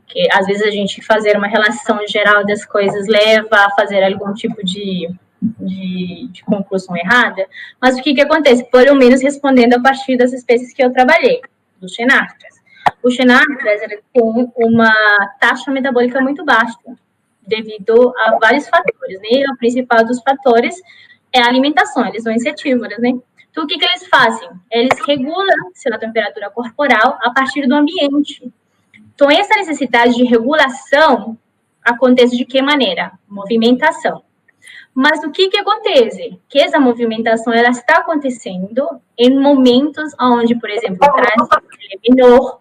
Que às vezes a gente fazer uma relação geral das coisas leva a fazer algum tipo de de, de, conclusão errada, mas o que, que acontece? Pelo menos respondendo a partir das espécies que eu trabalhei, dos xenartras. O xenartras tem uma taxa metabólica muito baixa, devido a vários fatores, né? O principal dos fatores é a alimentação, eles são insetívoros, né? Então, o que, que eles fazem? Eles regulam sua temperatura corporal a partir do ambiente. Então, essa necessidade de regulação acontece de que maneira? Movimentação. Mas o que que acontece? Que essa movimentação ela está acontecendo em momentos onde, por exemplo, o trânsito é menor,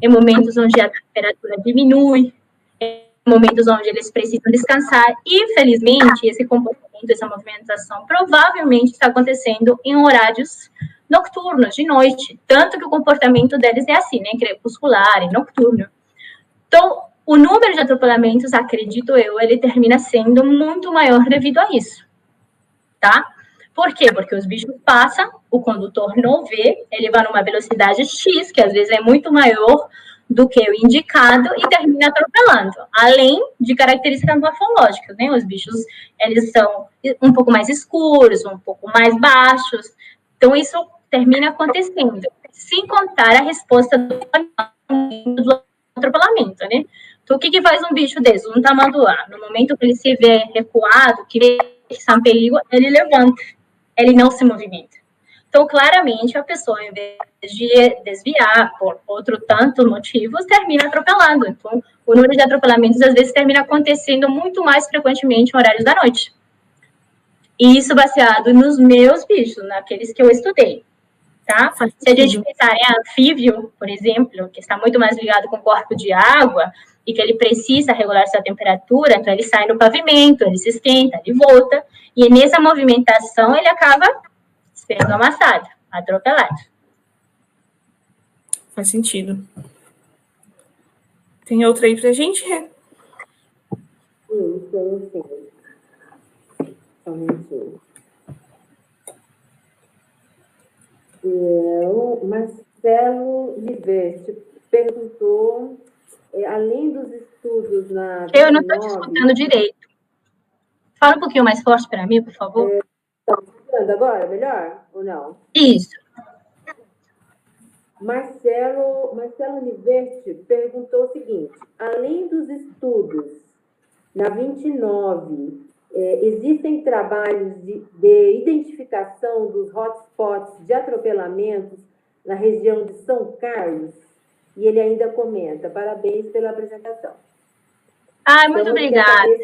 em momentos onde a temperatura diminui, em momentos onde eles precisam descansar. Infelizmente, esse comportamento, essa movimentação, provavelmente está acontecendo em horários nocturnos, de noite. Tanto que o comportamento deles é assim, né? Crepuscular e nocturno. Então, o número de atropelamentos, acredito eu, ele termina sendo muito maior devido a isso, tá? Por quê? Porque os bichos passam, o condutor não vê, ele vai numa velocidade X, que às vezes é muito maior do que o indicado, e termina atropelando. Além de características morfológicas, né? Os bichos, eles são um pouco mais escuros, um pouco mais baixos. Então, isso termina acontecendo. Sem contar a resposta do atropelamento, né? Então, o que, que faz um bicho desse, um tamanduá? No momento que ele se vê recuado, que que está em perigo, ele levanta, ele não se movimenta. Então, claramente, a pessoa, em vez de desviar por outro tanto motivos, termina atropelando. Então, o número de atropelamentos, às vezes, termina acontecendo muito mais frequentemente em horários da noite. E isso baseado nos meus bichos, naqueles que eu estudei. Tá? Se a gente pensar em anfíbio, por exemplo, que está muito mais ligado com o corpo de água, e que ele precisa regular sua temperatura, então ele sai no pavimento, ele se esquenta, ele volta, e nessa movimentação ele acaba sendo amassado, atropelado. Faz sentido. Tem outra aí pra gente, Rê? Sim, sim, sim. Só um minutinho. Marcelo Liveste perguntou é, além dos estudos na. Eu não estou te escutando direito. Fala um pouquinho mais forte para mim, por favor. É, escutando agora? Melhor ou não? Isso. Marcelo, Marcelo Univerti perguntou o seguinte: além dos estudos na 29, é, existem trabalhos de, de identificação dos hotspots de atropelamentos na região de São Carlos? E ele ainda comenta: parabéns pela apresentação. Ah, muito então, obrigada.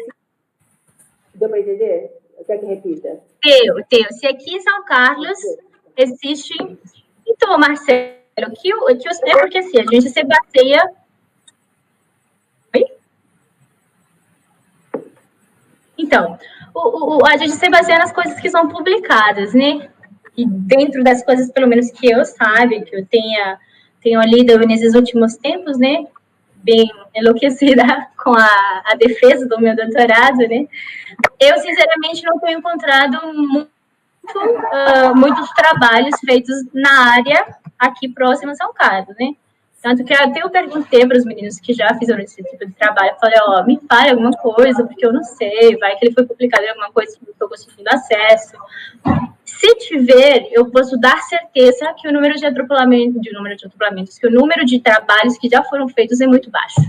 Deu para entender? Quer que repita? Deu, deu. Se aqui em São Carlos existe. Então, Marcelo, que, o, que é porque assim, a gente se baseia. Oi? Então, o, o, a gente se baseia nas coisas que são publicadas, né? E dentro das coisas, pelo menos que eu saiba, que eu tenha tenho lido nesses últimos tempos, né? Bem enlouquecida com a, a defesa do meu doutorado, né? Eu, sinceramente, não tenho encontrado muito, uh, muitos trabalhos feitos na área aqui próxima a São Carlos, né? Tanto que até eu perguntei para os meninos que já fizeram esse tipo de trabalho, falei, ó, oh, me fale alguma coisa, porque eu não sei, vai que ele foi publicado em alguma coisa que eu estou conseguindo acesso. Se tiver, eu posso dar certeza que o número de atropelamentos, de número de atropelamentos, que o número de trabalhos que já foram feitos é muito baixo.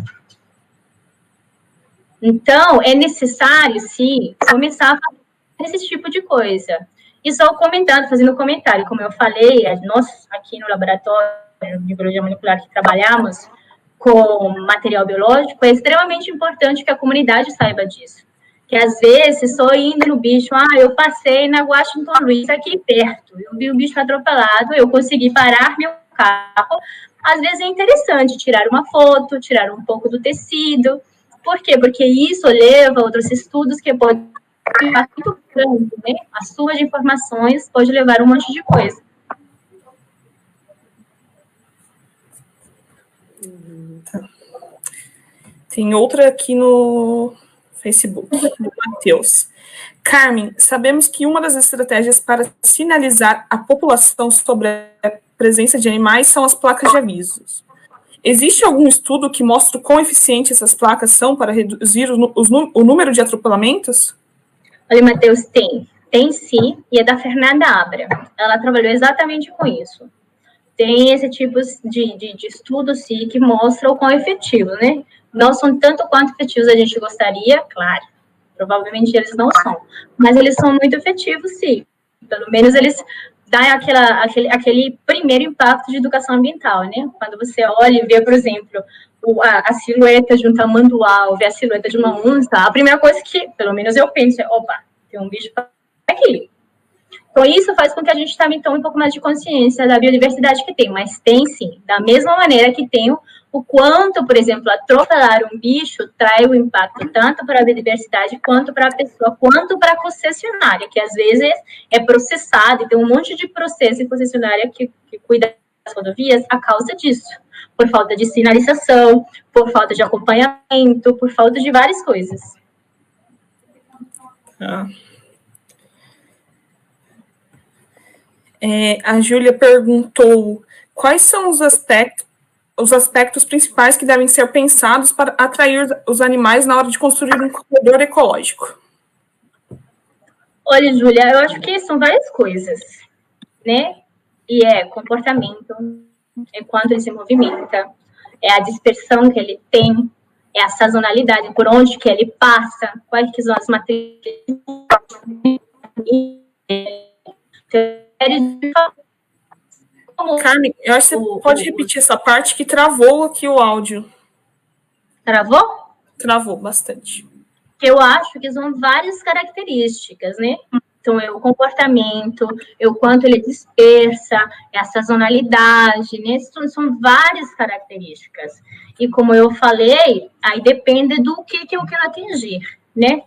Então, é necessário, sim, começar a fazer esse tipo de coisa. E só comentando, fazendo comentário, como eu falei, nós aqui no laboratório de biologia molecular que trabalhamos com material biológico, é extremamente importante que a comunidade saiba disso. Que às vezes, só indo no bicho, ah, eu passei na Washington Luiz aqui perto, eu vi o bicho atropelado, eu consegui parar meu carro. Às vezes é interessante tirar uma foto, tirar um pouco do tecido. Por quê? Porque isso leva a outros estudos que podem muito grande, né? A sua de informações pode levar um monte de coisa. Tem outra aqui no Facebook, do Matheus. Carmen, sabemos que uma das estratégias para sinalizar a população sobre a presença de animais são as placas de avisos. Existe algum estudo que mostre o quão eficientes essas placas são para reduzir o, o número de atropelamentos? Olha, Matheus, tem. Tem sim, e é da Fernanda Abra. Ela trabalhou exatamente com isso. Tem esse tipo de, de, de estudo, sim, que mostra o quão efetivo, né? Não são tanto quanto efetivos a gente gostaria, claro. Provavelmente eles não são. Mas eles são muito efetivos, sim. Pelo menos eles dão aquela, aquele, aquele primeiro impacto de educação ambiental, né? Quando você olha e vê, por exemplo, o, a, a, silhueta de um tamanduá, ou vê a silhueta de uma onça, a primeira coisa que, pelo menos eu penso, é, opa, tem um bicho aqui. Então, isso faz com que a gente também tome um pouco mais de consciência da biodiversidade que tem, mas tem sim, da mesma maneira que tem o quanto, por exemplo, atropelar um bicho traz o impacto tanto para a biodiversidade quanto para a pessoa, quanto para a concessionária, que às vezes é processada e tem um monte de processo em concessionária que, que cuida das rodovias a causa disso, por falta de sinalização, por falta de acompanhamento, por falta de várias coisas. Ah. A Júlia perguntou quais são os aspectos os aspectos principais que devem ser pensados para atrair os animais na hora de construir um corredor ecológico? Olha, Júlia, eu acho que são várias coisas, né? E é comportamento, é ele se movimenta, é a dispersão que ele tem, é a sazonalidade, por onde que ele passa, quais que são as matérias Carmen, eu acho que você o, pode repetir essa parte que travou aqui o áudio. Travou? Travou bastante. Eu acho que são várias características, né? Então, é o comportamento, é o quanto ele dispersa, é a sazonalidade, né? São, são várias características. E como eu falei, aí depende do que, que eu quero atingir, né?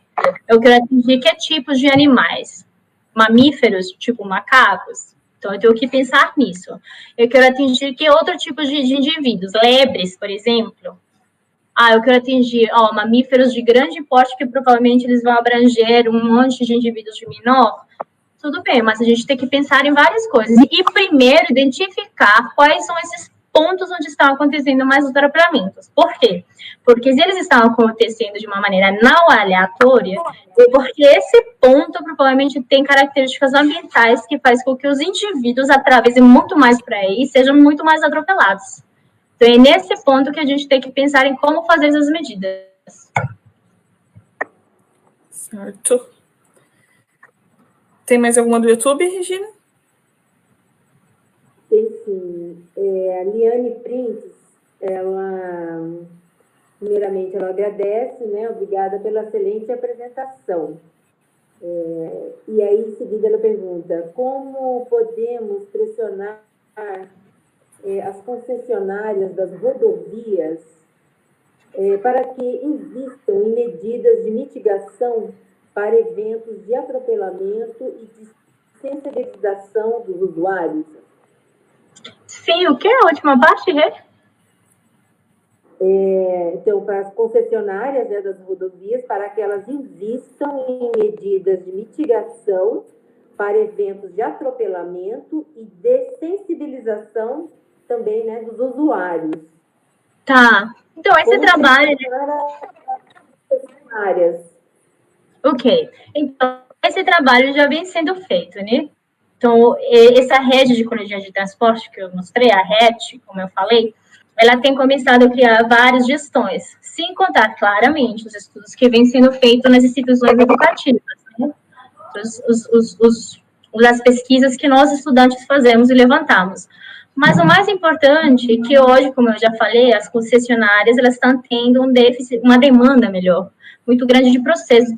Eu quero atingir que tipos de animais? Mamíferos, tipo macacos, então, eu tenho que pensar nisso. Eu quero atingir que outro tipo de, de indivíduos? Lebres, por exemplo. Ah, eu quero atingir ó, mamíferos de grande porte, que provavelmente eles vão abranger um monte de indivíduos de menor. Tudo bem, mas a gente tem que pensar em várias coisas. E primeiro, identificar quais são esses pontos onde estão acontecendo mais atropelamentos. Por quê? Porque se eles estão acontecendo de uma maneira não aleatória, é porque esse ponto provavelmente tem características ambientais que faz com que os indivíduos atravessem muito mais para aí e sejam muito mais atropelados. Então é nesse ponto que a gente tem que pensar em como fazer essas medidas. Certo. Tem mais alguma do YouTube, Regina? Sim. É, a Liane Prince, ela, primeiramente, ela agradece, né? Obrigada pela excelente apresentação. É, e aí, em seguida, ela pergunta: como podemos pressionar é, as concessionárias das rodovias é, para que invistam em medidas de mitigação para eventos de atropelamento e de sensibilização dos usuários? Sim, o que é a última parte, Rê? É, então, para as concessionárias né, das rodovias, para que elas invistam em medidas de mitigação para eventos de atropelamento e de sensibilização também né, dos usuários. Tá. Então, esse Como trabalho. Áreas. Ok. Então, esse trabalho já vem sendo feito, né? Então, essa rede de colonias de transporte que eu mostrei, a RET, como eu falei, ela tem começado a criar várias gestões, sem contar claramente os estudos que vêm sendo feitos nas instituições educativas, né? os, os, os, as pesquisas que nós estudantes fazemos e levantamos. Mas o mais importante é que hoje, como eu já falei, as concessionárias elas estão tendo um déficit, uma demanda melhor, muito grande de processos.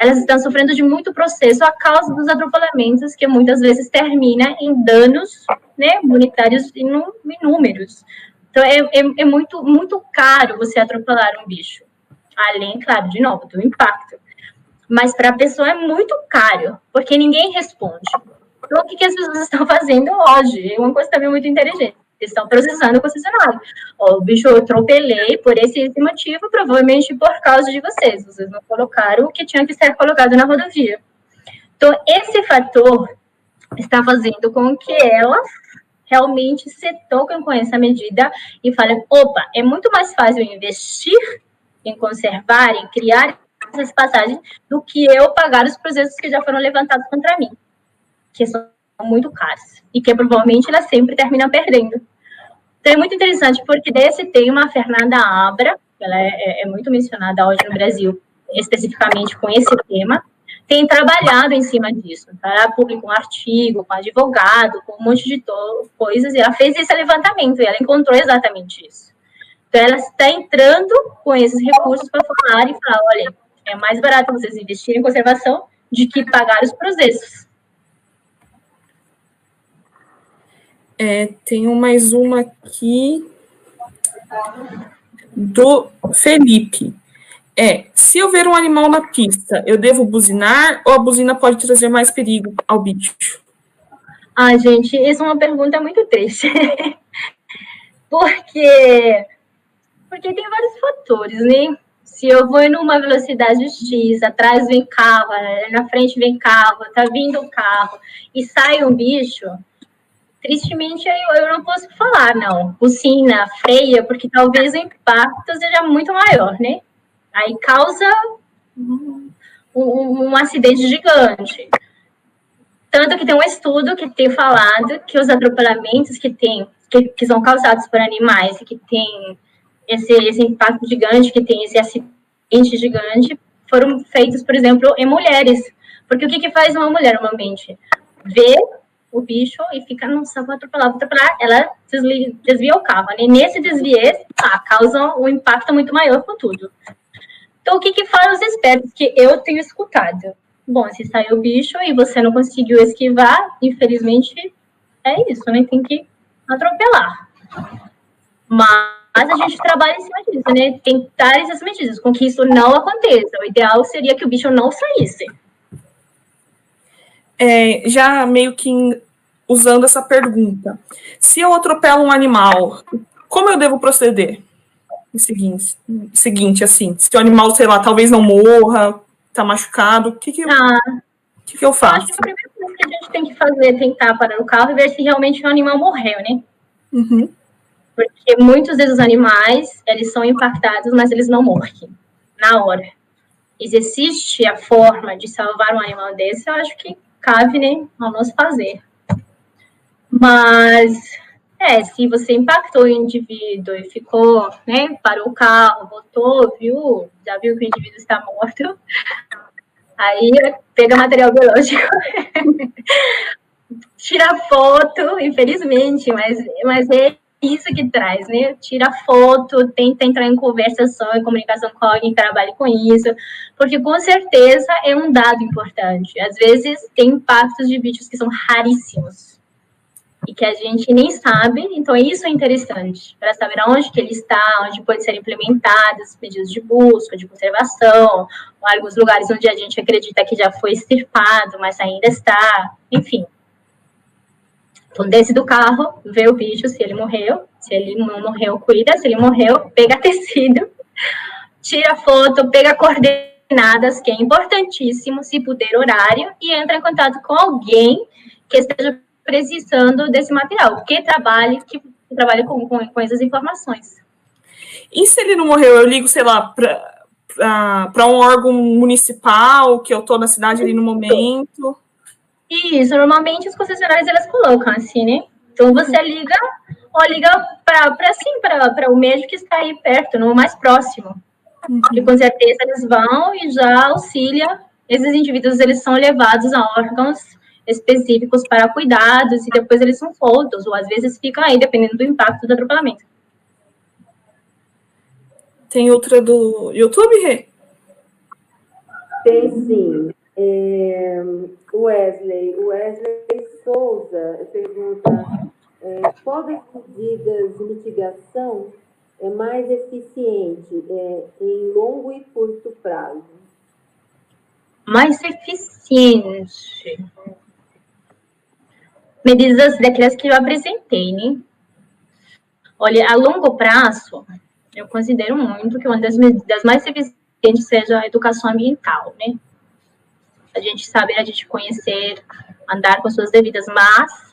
Elas estão sofrendo de muito processo a causa dos atropelamentos, que muitas vezes termina em danos né, monetários inúmeros. Então, é, é, é, muito, muito caro você atropelar um bicho. Além, claro, de novo, do impacto. Mas para a pessoa é muito caro, porque ninguém responde. Então, o que, que as pessoas estão fazendo hoje? É uma coisa também muito inteligente. Estão processando o concessionário. o bicho, eu atropelei por esse, esse motivo, provavelmente por causa de vocês. Vocês não colocaram o que tinha que ser colocado na rodovia. Então, esse fator está fazendo com que elas realmente se tocam com essa medida e falam: opa, é muito mais fácil investir em conservar, em criar essas passagens, do que eu pagar os processos que já foram levantados contra mim, que são muito caros e que provavelmente elas sempre terminam perdendo. Então é muito interessante porque desse tem uma Fernanda Abra, ela é, é, é muito mencionada hoje no Brasil, especificamente com esse tema, tem trabalhado em cima disso. Tá? Ela publicou um artigo com advogado, com um monte de coisas, e ela fez esse levantamento, e ela encontrou exatamente isso. Então, ela está entrando com esses recursos para falar e falar, olha, é mais barato vocês investirem em conservação de que pagar os processos. É, tenho mais uma aqui do Felipe é: se eu ver um animal na pista, eu devo buzinar ou a buzina pode trazer mais perigo ao bicho? Ah, gente, isso é uma pergunta muito triste. porque porque tem vários fatores, né? Se eu vou numa velocidade X, atrás vem carro, na frente vem carro, tá vindo um carro e sai um bicho, tristemente eu, eu não posso falar, não. Buzina, freia, porque talvez o impacto seja muito maior, né? Aí causa um, um, acidente gigante. Tanto que tem um estudo que tem falado que os atropelamentos que tem, que, que são causados por animais que tem esse, esse impacto gigante, que tem esse acidente gigante, foram feitos, por exemplo, em mulheres. Porque o que, que faz uma mulher normalmente? Vê o bicho e fica, nossa, vou atropelar, vou atropelar, ela desvia, desvia o carro. E nesse desviés, tá, causa um impacto muito maior com tudo. Então, o que, que os espertos que eu tenho escutado? Bom, se saiu o bicho e você não conseguiu esquivar, infelizmente é isso, né? Tem que atropelar. Mas a gente trabalha em cima disso, né? Tentar essas medidas com que isso não aconteça. O ideal seria que o bicho não saísse. É, já meio que usando essa pergunta, se eu atropelo um animal, como eu devo proceder? o seguinte, seguinte, assim, se o animal, sei lá, talvez não morra, tá machucado, o que que, eu, ah, que, que eu faço? Eu acho que a primeira coisa que a gente tem que fazer é tentar parar o carro e ver se realmente o animal morreu, né? Uhum. Porque muitos desses animais, eles são impactados, mas eles não morrem na hora. Existe a forma de salvar um animal desse, eu acho que cabe, né, ao nosso fazer. Mas é, se você impactou o indivíduo e ficou, né, parou o carro, voltou, viu, já viu que o indivíduo está morto, aí pega material biológico, tira foto, infelizmente, mas, mas é isso que traz, né? Tira foto, tenta entrar em conversação, em comunicação com alguém que trabalhe com isso, porque com certeza é um dado importante. Às vezes tem impactos de bichos que são raríssimos e que a gente nem sabe, então isso é interessante, para saber onde que ele está, onde pode ser implementados pedidos de busca, de conservação, alguns lugares onde a gente acredita que já foi extirpado, mas ainda está, enfim. Então, desce do carro, vê o bicho, se ele morreu, se ele não morreu, cuida, se ele morreu, pega tecido, tira foto, pega coordenadas, que é importantíssimo, se puder horário, e entra em contato com alguém que esteja precisando desse material, que trabalhe, que trabalhe com, com, com essas informações. E se ele não morreu, eu ligo, sei lá, para um órgão municipal, que eu estou na cidade ali no momento? Isso, normalmente os concessionários elas colocam assim, né? Então você liga ou liga para assim, para o médico que está aí perto, no mais próximo. Uhum. Que com certeza eles vão e já auxilia. Esses indivíduos eles são levados a órgãos específicos para cuidados e depois eles são soltos, ou às vezes ficam aí, dependendo do impacto do atropelamento. Tem outra do YouTube, Rê? Tem sim. É, Wesley, Wesley Souza pergunta: é, qual das medidas de mitigação é mais eficiente é, em longo e curto prazo? Mais eficiente. Medidas daquelas que eu apresentei, né? Olha, a longo prazo, eu considero muito que uma das medidas mais eficientes seja a educação ambiental, né? A gente saber, a gente conhecer, andar com suas devidas, mas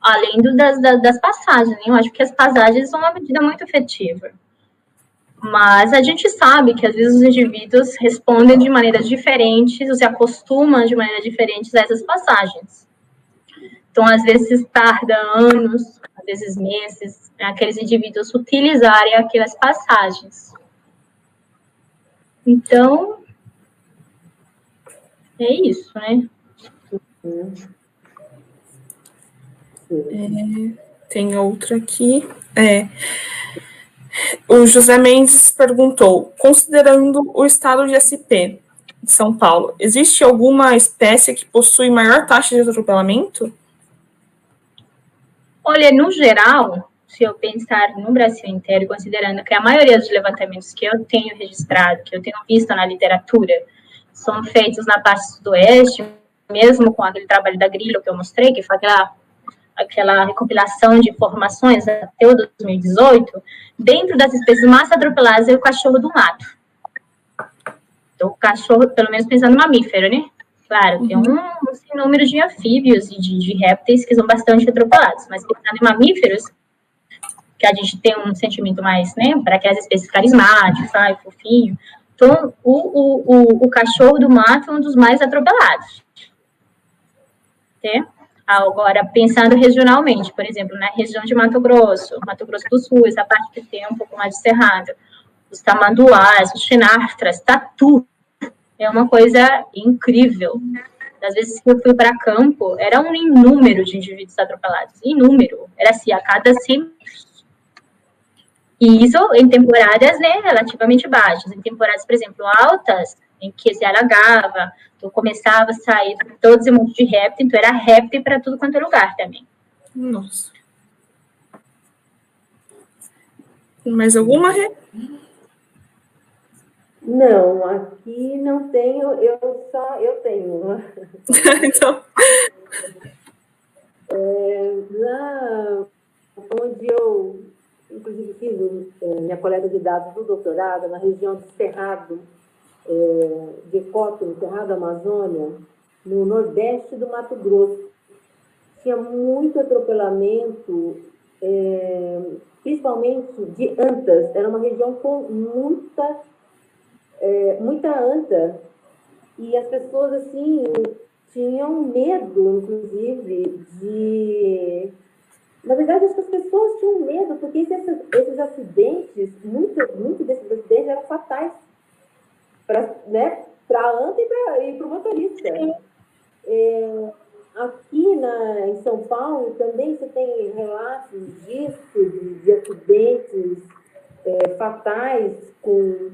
além do, das, das passagens, né? eu acho que as passagens são uma medida muito efetiva. Mas a gente sabe que às vezes os indivíduos respondem de maneiras diferentes, ou se acostumam de maneiras diferentes a essas passagens. Então, às vezes tarda anos, às vezes meses, né, aqueles indivíduos utilizarem aquelas passagens. Então, é isso, né? É, tem outra aqui. É. O José Mendes perguntou: considerando o estado de SP de São Paulo, existe alguma espécie que possui maior taxa de atropelamento? Olha, no geral, se eu pensar no Brasil inteiro, considerando que a maioria dos levantamentos que eu tenho registrado, que eu tenho visto na literatura, são feitos na parte sudoeste, mesmo com aquele trabalho da Grillo que eu mostrei, que foi aquela, aquela recopilação de informações até o 2018, dentro das espécies mais atropeladas é o cachorro do mato. Então, o cachorro, pelo menos pensando no mamífero, né? Claro, uhum. tem um, um número de anfíbios e de, de, répteis que são bastante atropelados, mas pensando em mamíferos, que a gente tem um sentimento mais, né, para aquelas espécies carismáticas, fofinho. Então, o, o, o, o, cachorro do mato é um dos mais atropelados. Né? Agora, pensando regionalmente, por exemplo, na região de Mato Grosso, Mato Grosso do Sul, essa parte que tem um pouco mais de cerrado, os tamanduás, os chinartras, tatu, é uma coisa incrível. Às vezes que eu fui para campo, era um inúmero de indivíduos atropelados, inúmero. Era assim, a cada 100 e isso em temporadas né, relativamente baixas. Em temporadas, por exemplo, altas, em que se alagava, então começava a sair todos os monte de réptil, então era réptil para tudo quanto é lugar também. Nossa. Mais alguma? Não, aqui não tenho, eu só eu tenho uma. então. É, lá onde eu, inclusive, fiz é, minha coleta de dados do doutorado, na região de Cerrado, é, de Cópio, Cerrado Amazônia, no nordeste do Mato Grosso. Tinha muito atropelamento, é, principalmente de antas. Era uma região com muita é, muita anta. E as pessoas, assim, tinham medo, inclusive, de. Na verdade, acho que as pessoas tinham medo, porque esses, esses acidentes, muito, muito desses acidentes eram fatais para né, a anta e para o motorista. É, aqui na, em São Paulo também você tem relatos disso, de, de acidentes é, fatais com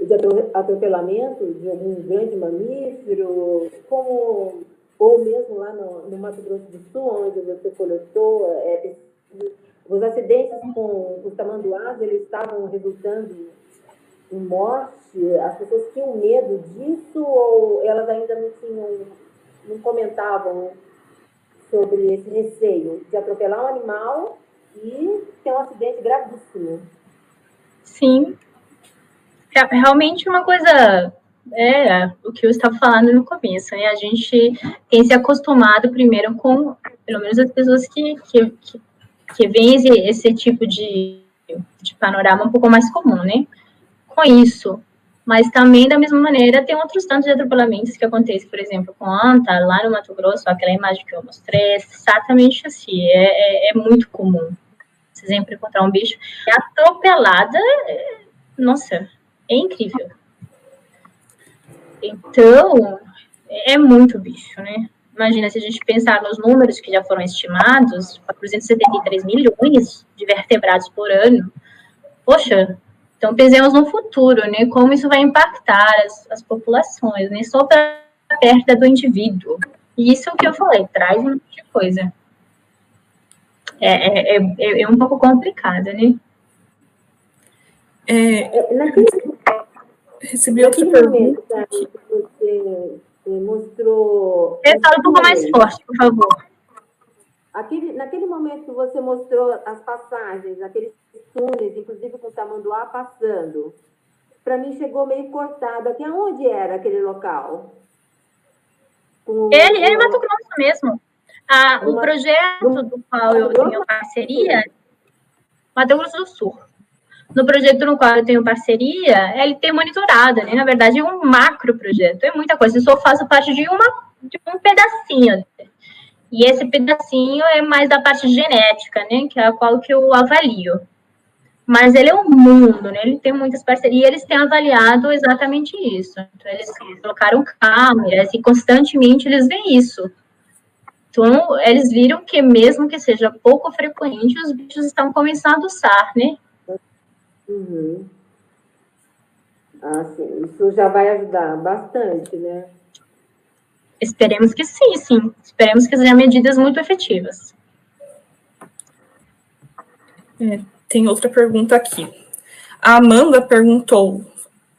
de atropelamento de algum grande mamífero, como, ou mesmo lá no, no Mato Grosso do Sul, onde você coletou, é, os acidentes com os tamanduás, eles estavam resultando em morte, as pessoas tinham medo disso ou elas ainda não tinham, não comentavam sobre esse receio de atropelar um animal e ter um acidente gravíssimo? Sim, é realmente uma coisa é o que eu estava falando no começo, né? A gente tem se acostumado primeiro com, pelo menos as pessoas que, que, que, que veem esse, esse tipo de, de panorama um pouco mais comum, né? Com isso, mas também, da mesma maneira, tem outros tantos atropelamentos que acontecem, por exemplo, com anta, lá no Mato Grosso, aquela imagem que eu mostrei, é exatamente assim, é, é, é muito comum. Você sempre encontrar um bicho. Atropelada, é, nossa, é incrível. Então, é muito bicho, né? Imagina, se a gente pensar nos números que já foram estimados, 473 milhões de vertebrados por ano. Poxa, então, pensemos no futuro, né? Como isso vai impactar as, as populações, né? Só para a perda do indivíduo. E isso é o que eu falei, traz um monte de coisa. É, é, é, é um pouco complicado, né? É, naquele, recebi outra pergunta. Você mostrou. Fala um pouco mais forte, por favor. Aquele, naquele momento que você mostrou as passagens, aqueles túneis, inclusive com o tamanduá passando, para mim chegou meio cortado. Aqui aonde era aquele local? Com, ele, com... ele é Mato Grosso mesmo. Ah, o projeto do qual eu tenho parceria, Mato Grosso do Sul. No projeto no qual eu tenho parceria, ele tem monitorado, né? Na verdade, é um macro projeto, é muita coisa. Eu só faço parte de, uma, de um pedacinho. E esse pedacinho é mais da parte genética, né? Que é a qual que eu avalio. Mas ele é um mundo, né? Ele tem muitas parcerias, eles têm avaliado exatamente isso. Então, eles colocaram câmeras e constantemente eles veem isso. Então, eles viram que mesmo que seja pouco frequente, os bichos estão começando a usar, né? Uhum. Ah, sim. Isso já vai ajudar bastante, né? Esperemos que sim, sim. Esperemos que sejam medidas muito efetivas. É, tem outra pergunta aqui. A Amanda perguntou,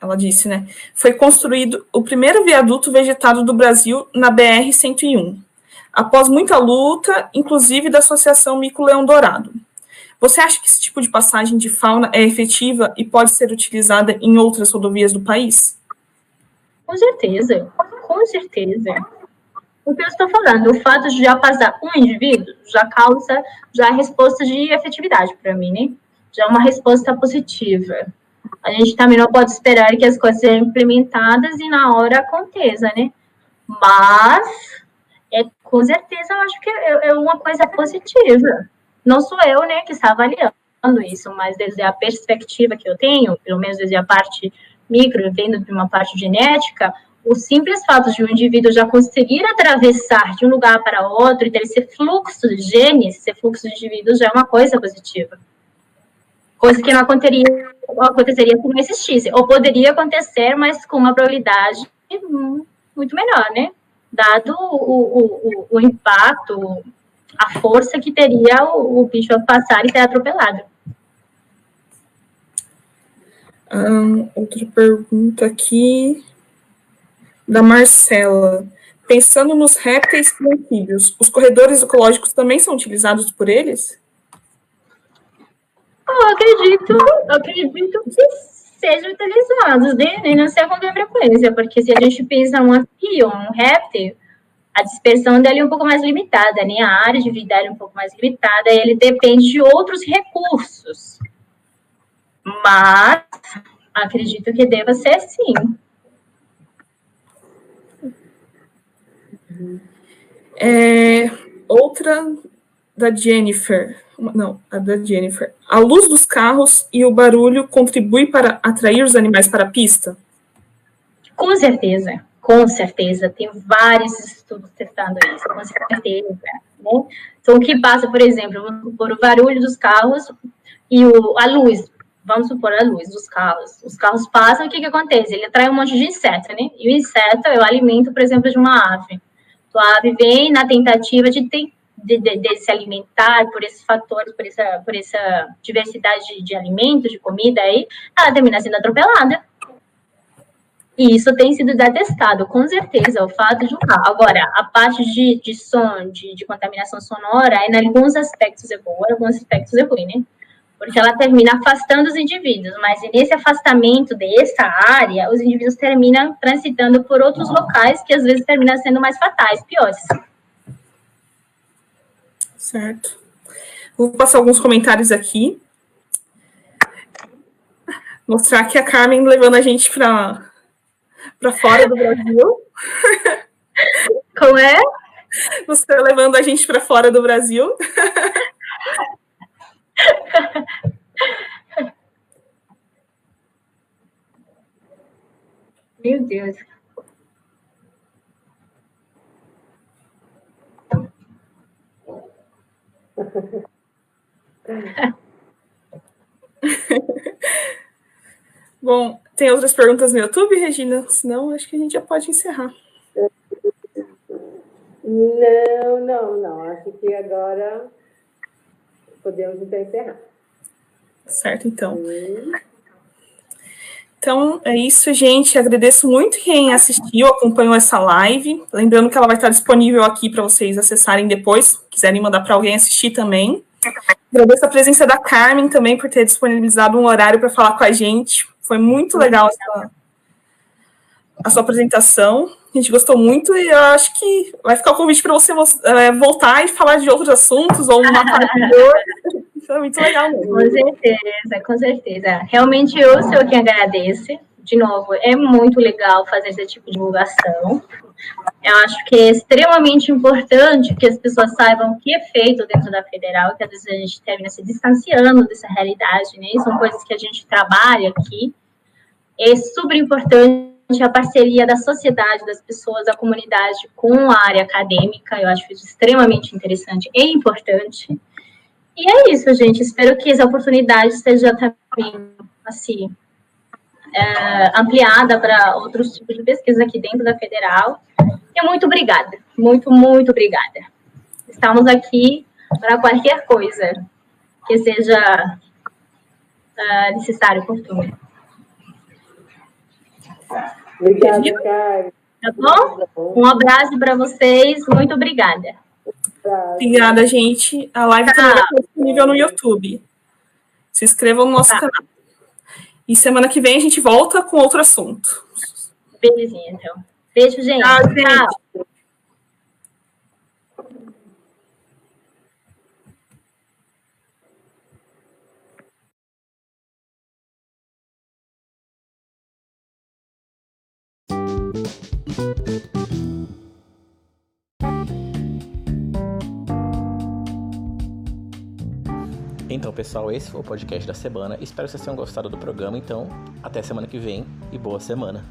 ela disse, né? Foi construído o primeiro viaduto vegetado do Brasil na BR-101, após muita luta, inclusive da Associação Mico Leão Dourado. Você acha que esse tipo de passagem de fauna é efetiva e pode ser utilizada em outras rodovias do país? Com certeza, com certeza. O que eu estou falando, o fato de já passar um indivíduo já causa já a resposta de efetividade para mim, né? Já é uma resposta positiva. A gente também não pode esperar que as coisas sejam implementadas e na hora aconteça, né? Mas, é, com certeza, eu acho que é, é uma coisa positiva não sou eu, né, que está avaliando isso, mas desde a perspectiva que eu tenho, pelo menos desde a parte micro, vendo de uma parte genética, o simples fato de um indivíduo já conseguir atravessar de um lugar para outro e ter esse fluxo de genes, esse fluxo de indivíduos já é uma coisa positiva. Coisa que não aconteceria, aconteceria se não existisse. Ou poderia acontecer, mas com uma probabilidade muito menor, né? Dado o, o, o, o impacto a força que teria o, o bicho a passar e ser atropelado. outra pergunta aqui da Marcela. Pensando nos répteis e anfíbios, os corredores ecológicos também são utilizados por eles? Eu acredito, eu acredito que sejam utilizados, né? Não sei com que frequência, porque se a gente pensa um anfíbio, um réptil, a dispersão dele é um pouco mais limitada, né? A área de vida é um pouco mais limitada ele depende de outros recursos. Mas acredito que deva ser sim. É, outra da Jennifer. Não, a da Jennifer. A luz dos carros e o barulho contribui para atrair os animais para a pista? Com certeza. Com certeza, tem vários estudos testando isso, com certeza. Né? Então, o que passa, por exemplo, vamos supor o barulho dos carros e o, a luz, vamos supor a luz dos carros. Os carros passam, o que, que acontece? Ele atrai um monte de inseto, né? E o inseto é o alimento, por exemplo, de uma ave. Então, a ave vem na tentativa de, de, de, de se alimentar por esses fatores, por essa, por essa diversidade de, de alimentos, de comida aí, ela termina sendo atropelada e isso tem sido detestado, com certeza, o fato de um carro. Agora, a parte de, de som, de, de contaminação sonora, em alguns aspectos é boa, em alguns aspectos é ruim, né? Porque ela termina afastando os indivíduos, mas nesse afastamento dessa área, os indivíduos terminam transitando por outros locais que às vezes terminam sendo mais fatais, piores. Certo. Vou passar alguns comentários aqui. Mostrar que a Carmen levando a gente para para fora do Brasil. Como é? Você levando a gente para fora do Brasil. Meu Deus. Bom, tem outras perguntas no YouTube, Regina? Senão, acho que a gente já pode encerrar. Não, não, não. Acho que agora podemos então encerrar. Certo, então. Então, é isso, gente. Agradeço muito quem assistiu, acompanhou essa live. Lembrando que ela vai estar disponível aqui para vocês acessarem depois, quiserem mandar para alguém assistir também. Agradeço a presença da Carmen também por ter disponibilizado um horário para falar com a gente. Foi muito legal essa, a sua apresentação. A gente gostou muito e eu acho que vai ficar o convite para você é, voltar e falar de outros assuntos ou uma parte Foi muito legal mesmo. Com certeza, com certeza. Realmente eu sou quem agradece. De novo, é muito legal fazer esse tipo de divulgação. Eu acho que é extremamente importante que as pessoas saibam o que é feito dentro da federal, que às vezes a gente termina se distanciando dessa realidade, né? São coisas que a gente trabalha aqui. É super importante a parceria da sociedade, das pessoas, da comunidade com a área acadêmica. Eu acho isso extremamente interessante e importante. E é isso, gente. Espero que essa oportunidade seja também, assim, é, ampliada para outros tipos de pesquisa aqui dentro da Federal. E muito obrigada. Muito, muito obrigada. Estamos aqui para qualquer coisa que seja uh, necessário, oportuno. Obrigada, Carmen. Tá bom? Um abraço para vocês. Muito obrigada. Obrigada, gente. A live tá. também está disponível no YouTube. Se inscrevam no nosso tá. canal. E semana que vem a gente volta com outro assunto. Belezinha, então. Beijo, gente. Tchau, gente. Tchau. Então, pessoal, esse foi o podcast da semana. Espero que vocês tenham gostado do programa. Então, até semana que vem e boa semana.